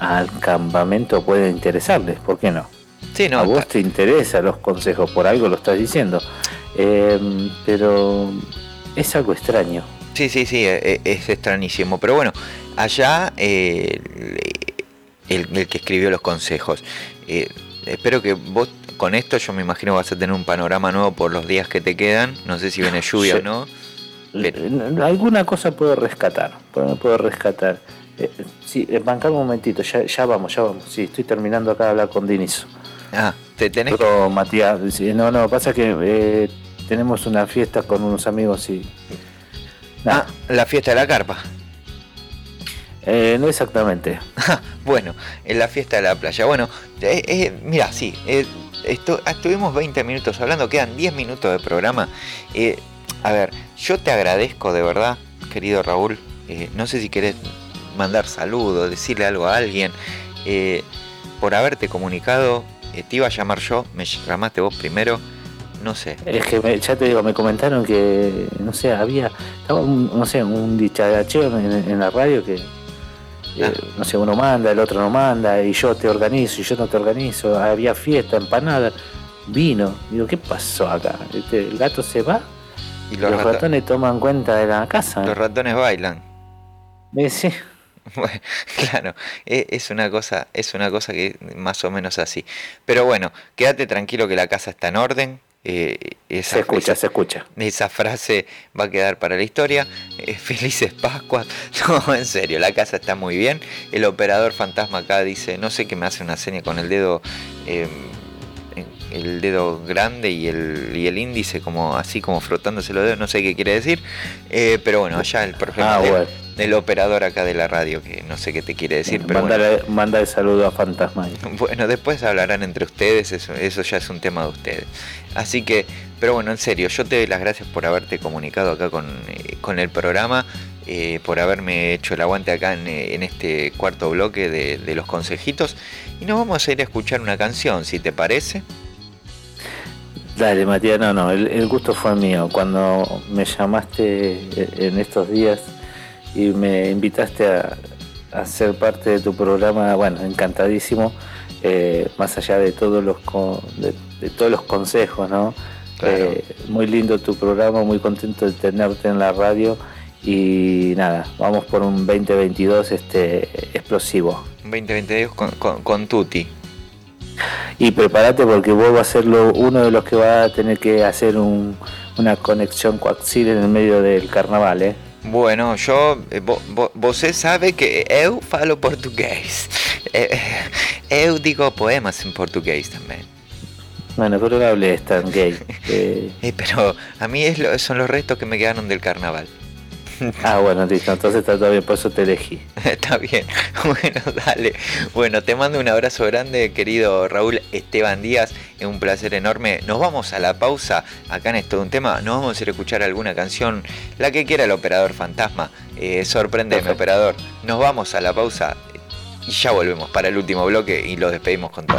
al campamento puede interesarles, ¿por qué no? Sí, no, a vos te interesan los consejos, por algo lo estás diciendo. Eh, pero es algo extraño. Sí, sí, sí, e- e- es extrañísimo. Pero bueno, allá eh, el, el que escribió los consejos. Eh, espero que vos con esto yo me imagino vas a tener un panorama nuevo por los días que te quedan. No sé si viene lluvia Sí. o no. Pero- Eh, Alguna cosa puedo rescatar, puedo, rescatar. Eh, sí, eh, bancar un momentito, ya, ya vamos, ya vamos. Sí, estoy terminando acá de hablar con Dinizo. Ah, te tenés. Pero Matías, sí, no, no, pasa que eh, tenemos una fiesta con unos amigos y... Ah, la fiesta de la carpa. Eh, no exactamente. [laughs] Bueno, en la fiesta de la playa. Bueno, eh, eh, mira, sí, eh, esto, estuvimos 20 minutos hablando, quedan 10 minutos de programa. Eh, a ver, yo te agradezco de verdad, querido Raúl. eh, no sé si querés mandar saludos, decirle algo a alguien, eh, por haberte comunicado. te iba a llamar yo, me llamaste vos primero. No sé. Es que me- ya te digo, me comentaron que, no sé, había, estaba un, no sé, un dicharacheo en, en la radio que, eh, Ah. no sé, uno manda, el otro no manda, y yo te organizo, y yo no te organizo, había fiesta, empanada, vino. Digo, ¿qué pasó acá? Este, el gato se va Y los, ratones toman cuenta de la casa. los ratones bailan. Eh, sí. [laughs] Bueno, claro, e- es una cosa, es una cosa que más o menos así. Pero bueno, quédate tranquilo que la casa está en orden. Eh, esa, Se escucha, esa- se escucha. esa frase va a quedar para la historia. Eh, [laughs] felices Pascuas. [laughs] No, en serio, la casa está muy bien. El operador fantasma acá dice, no sé qué me hace una seña con el dedo, eh, el dedo grande y el, y el índice como así como frotándose los dedos, no sé qué quiere decir. Eh, pero bueno, allá el problema Ah, del- bueno. del operador acá de la radio, que no sé qué te quiere decir, pero bueno. Mandale, manda el saludo a Fantasma. [laughs] Bueno, después hablarán entre ustedes, eso, eso ya es un tema de ustedes. Así que, pero bueno, en serio, yo te doy las gracias por haberte comunicado acá con, eh, con el programa. eh, por haberme hecho el aguante acá en, eh, en este cuarto bloque de, de los consejitos. Y nos vamos a ir a escuchar una canción, si te parece. Dale, Matías, no, no, el, el gusto fue mío. Cuando me llamaste en estos días y me invitaste a, a ser parte de tu programa, bueno, encantadísimo, eh, más allá de todos los con- de, de todos los consejos, ¿no? Claro. Eh, muy lindo tu programa, muy contento de tenerte en la radio y nada, vamos por un 2022 este explosivo. Un 2022 con, con, con Tuti. Y prepárate porque vos vas a ser uno de los que va a tener que hacer un- una conexión coaxil en el medio del carnaval, ¿eh? Bueno, yo, eh, vo- vo- você sabe que eu falo portugués. [laughs] Eh, eh, eu digo poemas en portugués también. Bueno, pero no hables tan gay. [laughs] Eh, pero a mí es lo- son los restos que me quedaron del carnaval. Ah, bueno, listo, entonces está todo bien, por eso te elegí. [laughs] Está bien. [laughs] Bueno, dale. Bueno, te mando un abrazo grande, querido Raúl Esteban Díaz. Es un placer enorme. Nos vamos a la pausa. Acá en esto de un tema. Nos vamos a ir a escuchar alguna canción. La que quiera el operador fantasma. Eh, sorprendeme, Perfecto. operador. Nos vamos a la pausa. Y ya volvemos para el último bloque y lo despedimos con todo.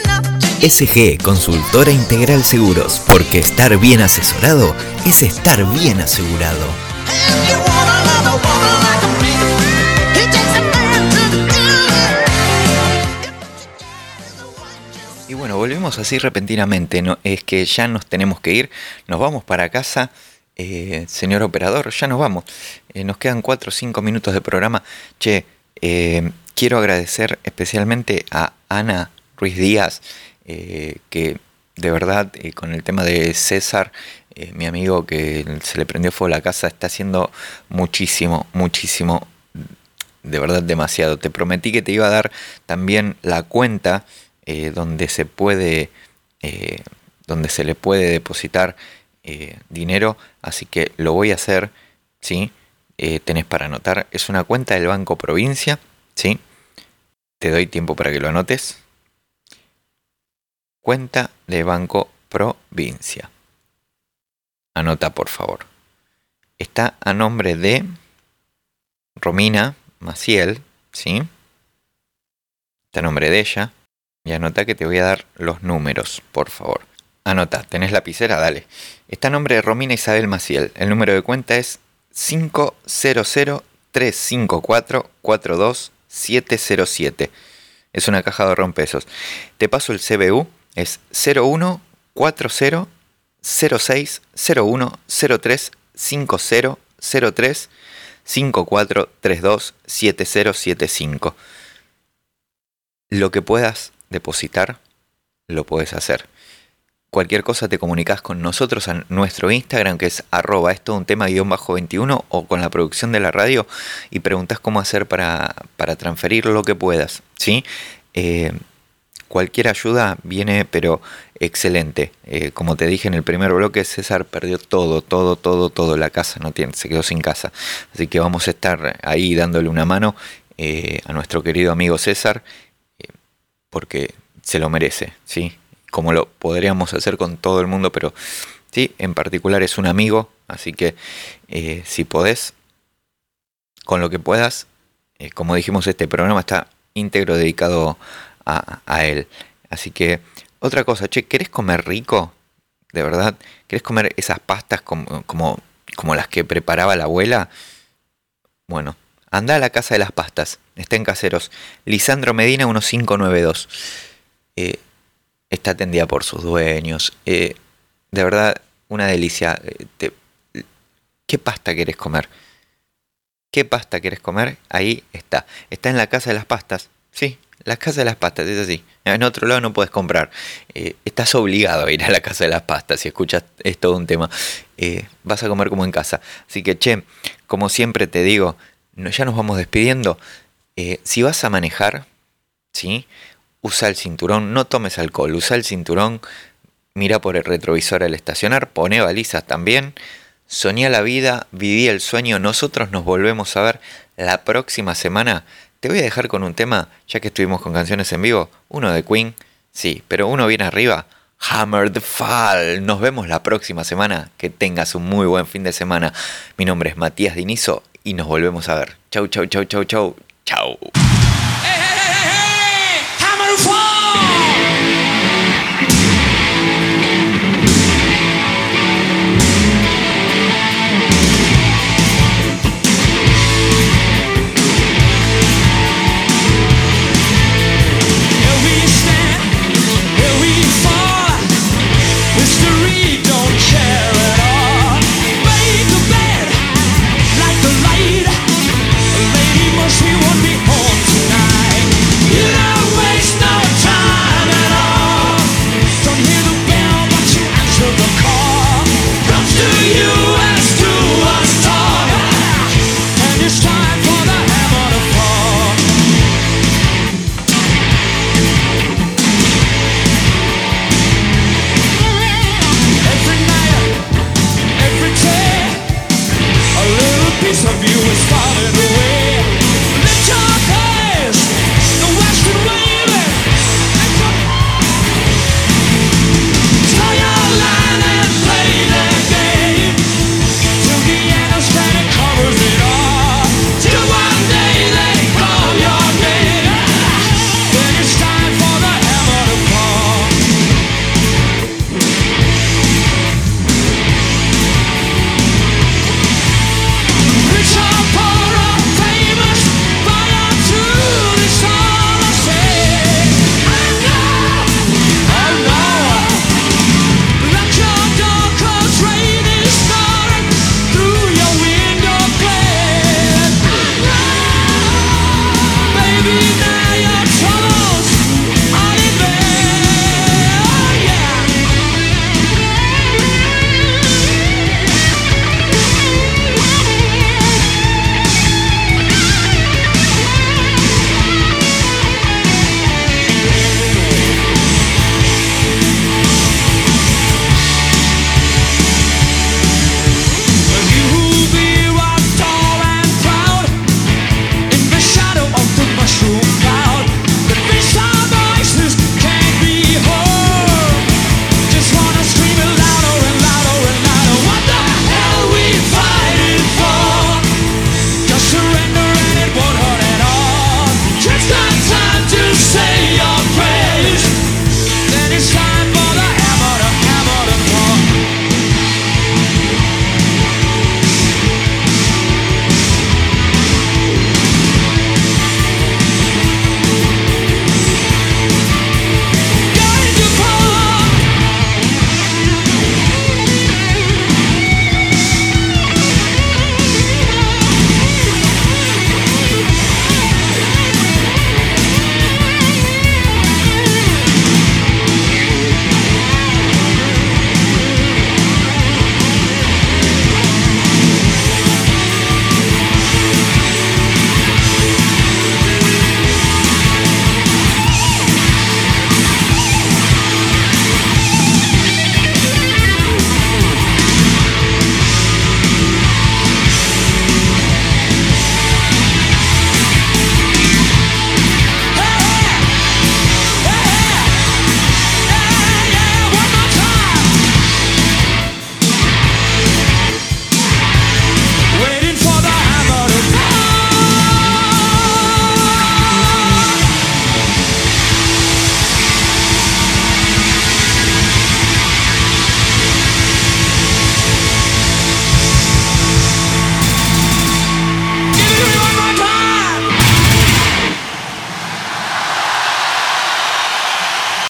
SG Consultora Integral Seguros, porque estar bien asesorado es estar bien asegurado. Y bueno, volvemos así repentinamente. ¿no? Es que ya nos tenemos que ir. Nos vamos para casa. Eh, señor operador, ya nos vamos. Eh, nos quedan 4 o 5 minutos de programa. Che, eh, quiero agradecer especialmente a Ana Ruiz Díaz, eh, que de verdad eh, con el tema de César, eh, mi amigo que se le prendió fuego la casa, está haciendo muchísimo, muchísimo de verdad demasiado. Te prometí que te iba a dar también la cuenta donde se puede, donde se le puede depositar dinero, así que lo voy a hacer, ¿sí? Tenés para anotar, es una cuenta del Banco Provincia, ¿sí? Te doy tiempo para que lo anotes. Cuenta de Banco Provincia. Anota, por favor. Está a nombre de Romina Maciel, ¿sí? Está a nombre de ella. Y anota que te voy a dar los números, por favor. Anota, ¿tenés lapicera? Dale. Está a nombre de Romina Isabel Maciel. El número de cuenta es 500-354-42707. Es una caja de ahorro en pesos. Te paso el CBU, es 0140 06 01 03 50 03 5432 7075. Lo que puedas depositar, lo puedes hacer. Cualquier cosa te comunicas con nosotros a nuestro Instagram que es arroba esto un tema guion bajo 21 o con la producción de la radio y preguntas cómo hacer para, para transferir lo que puedas. ¿sí? Eh, cualquier ayuda viene pero excelente. Eh, como te dije en el primer bloque, César perdió todo, todo, todo, todo. La casa no tiene, se quedó sin casa. Así que vamos a estar ahí dándole una mano eh, a nuestro querido amigo César eh, porque se lo merece, ¿sí? Como lo podríamos hacer con todo el mundo, pero sí, en particular es un amigo, así que si podés, con lo que puedas, como dijimos, este programa está íntegro dedicado a, a él. Así que, otra cosa, che, ¿querés comer rico? ¿De verdad? ¿Querés comer esas pastas como, como, como las que preparaba la abuela? Bueno, anda a la casa de las pastas. Está en Caseros. Lisandro Medina 1592. Eh, está atendida por sus dueños. Eh, de verdad, una delicia. Eh, ¿Qué pasta querés comer? ¿Qué pasta querés comer? Ahí está. Está en la casa de las pastas. Sí, La casa de las pastas, es así. En otro lado no puedes comprar. Eh, estás obligado a ir a la casa de las pastas si escuchas es todo un tema. Eh, vas a comer como en casa. Así que, che, como siempre te digo, no- ya nos vamos despidiendo. Eh, si vas a manejar, ¿sí? Usa el cinturón, no tomes alcohol, usa el cinturón, mira por el retrovisor al estacionar, pone balizas también. Soñá la vida, viví el sueño. Nosotros nos volvemos a ver la próxima semana. Te voy a dejar con un tema, ya que estuvimos con canciones en vivo. Uno de Queen, sí, pero uno viene arriba. Hammer the Fall. Nos vemos la próxima semana. Que tengas un muy buen fin de semana. Mi nombre es Matías Dinizo y nos volvemos a ver. Chau, chau, chau, chau, chau. Chau.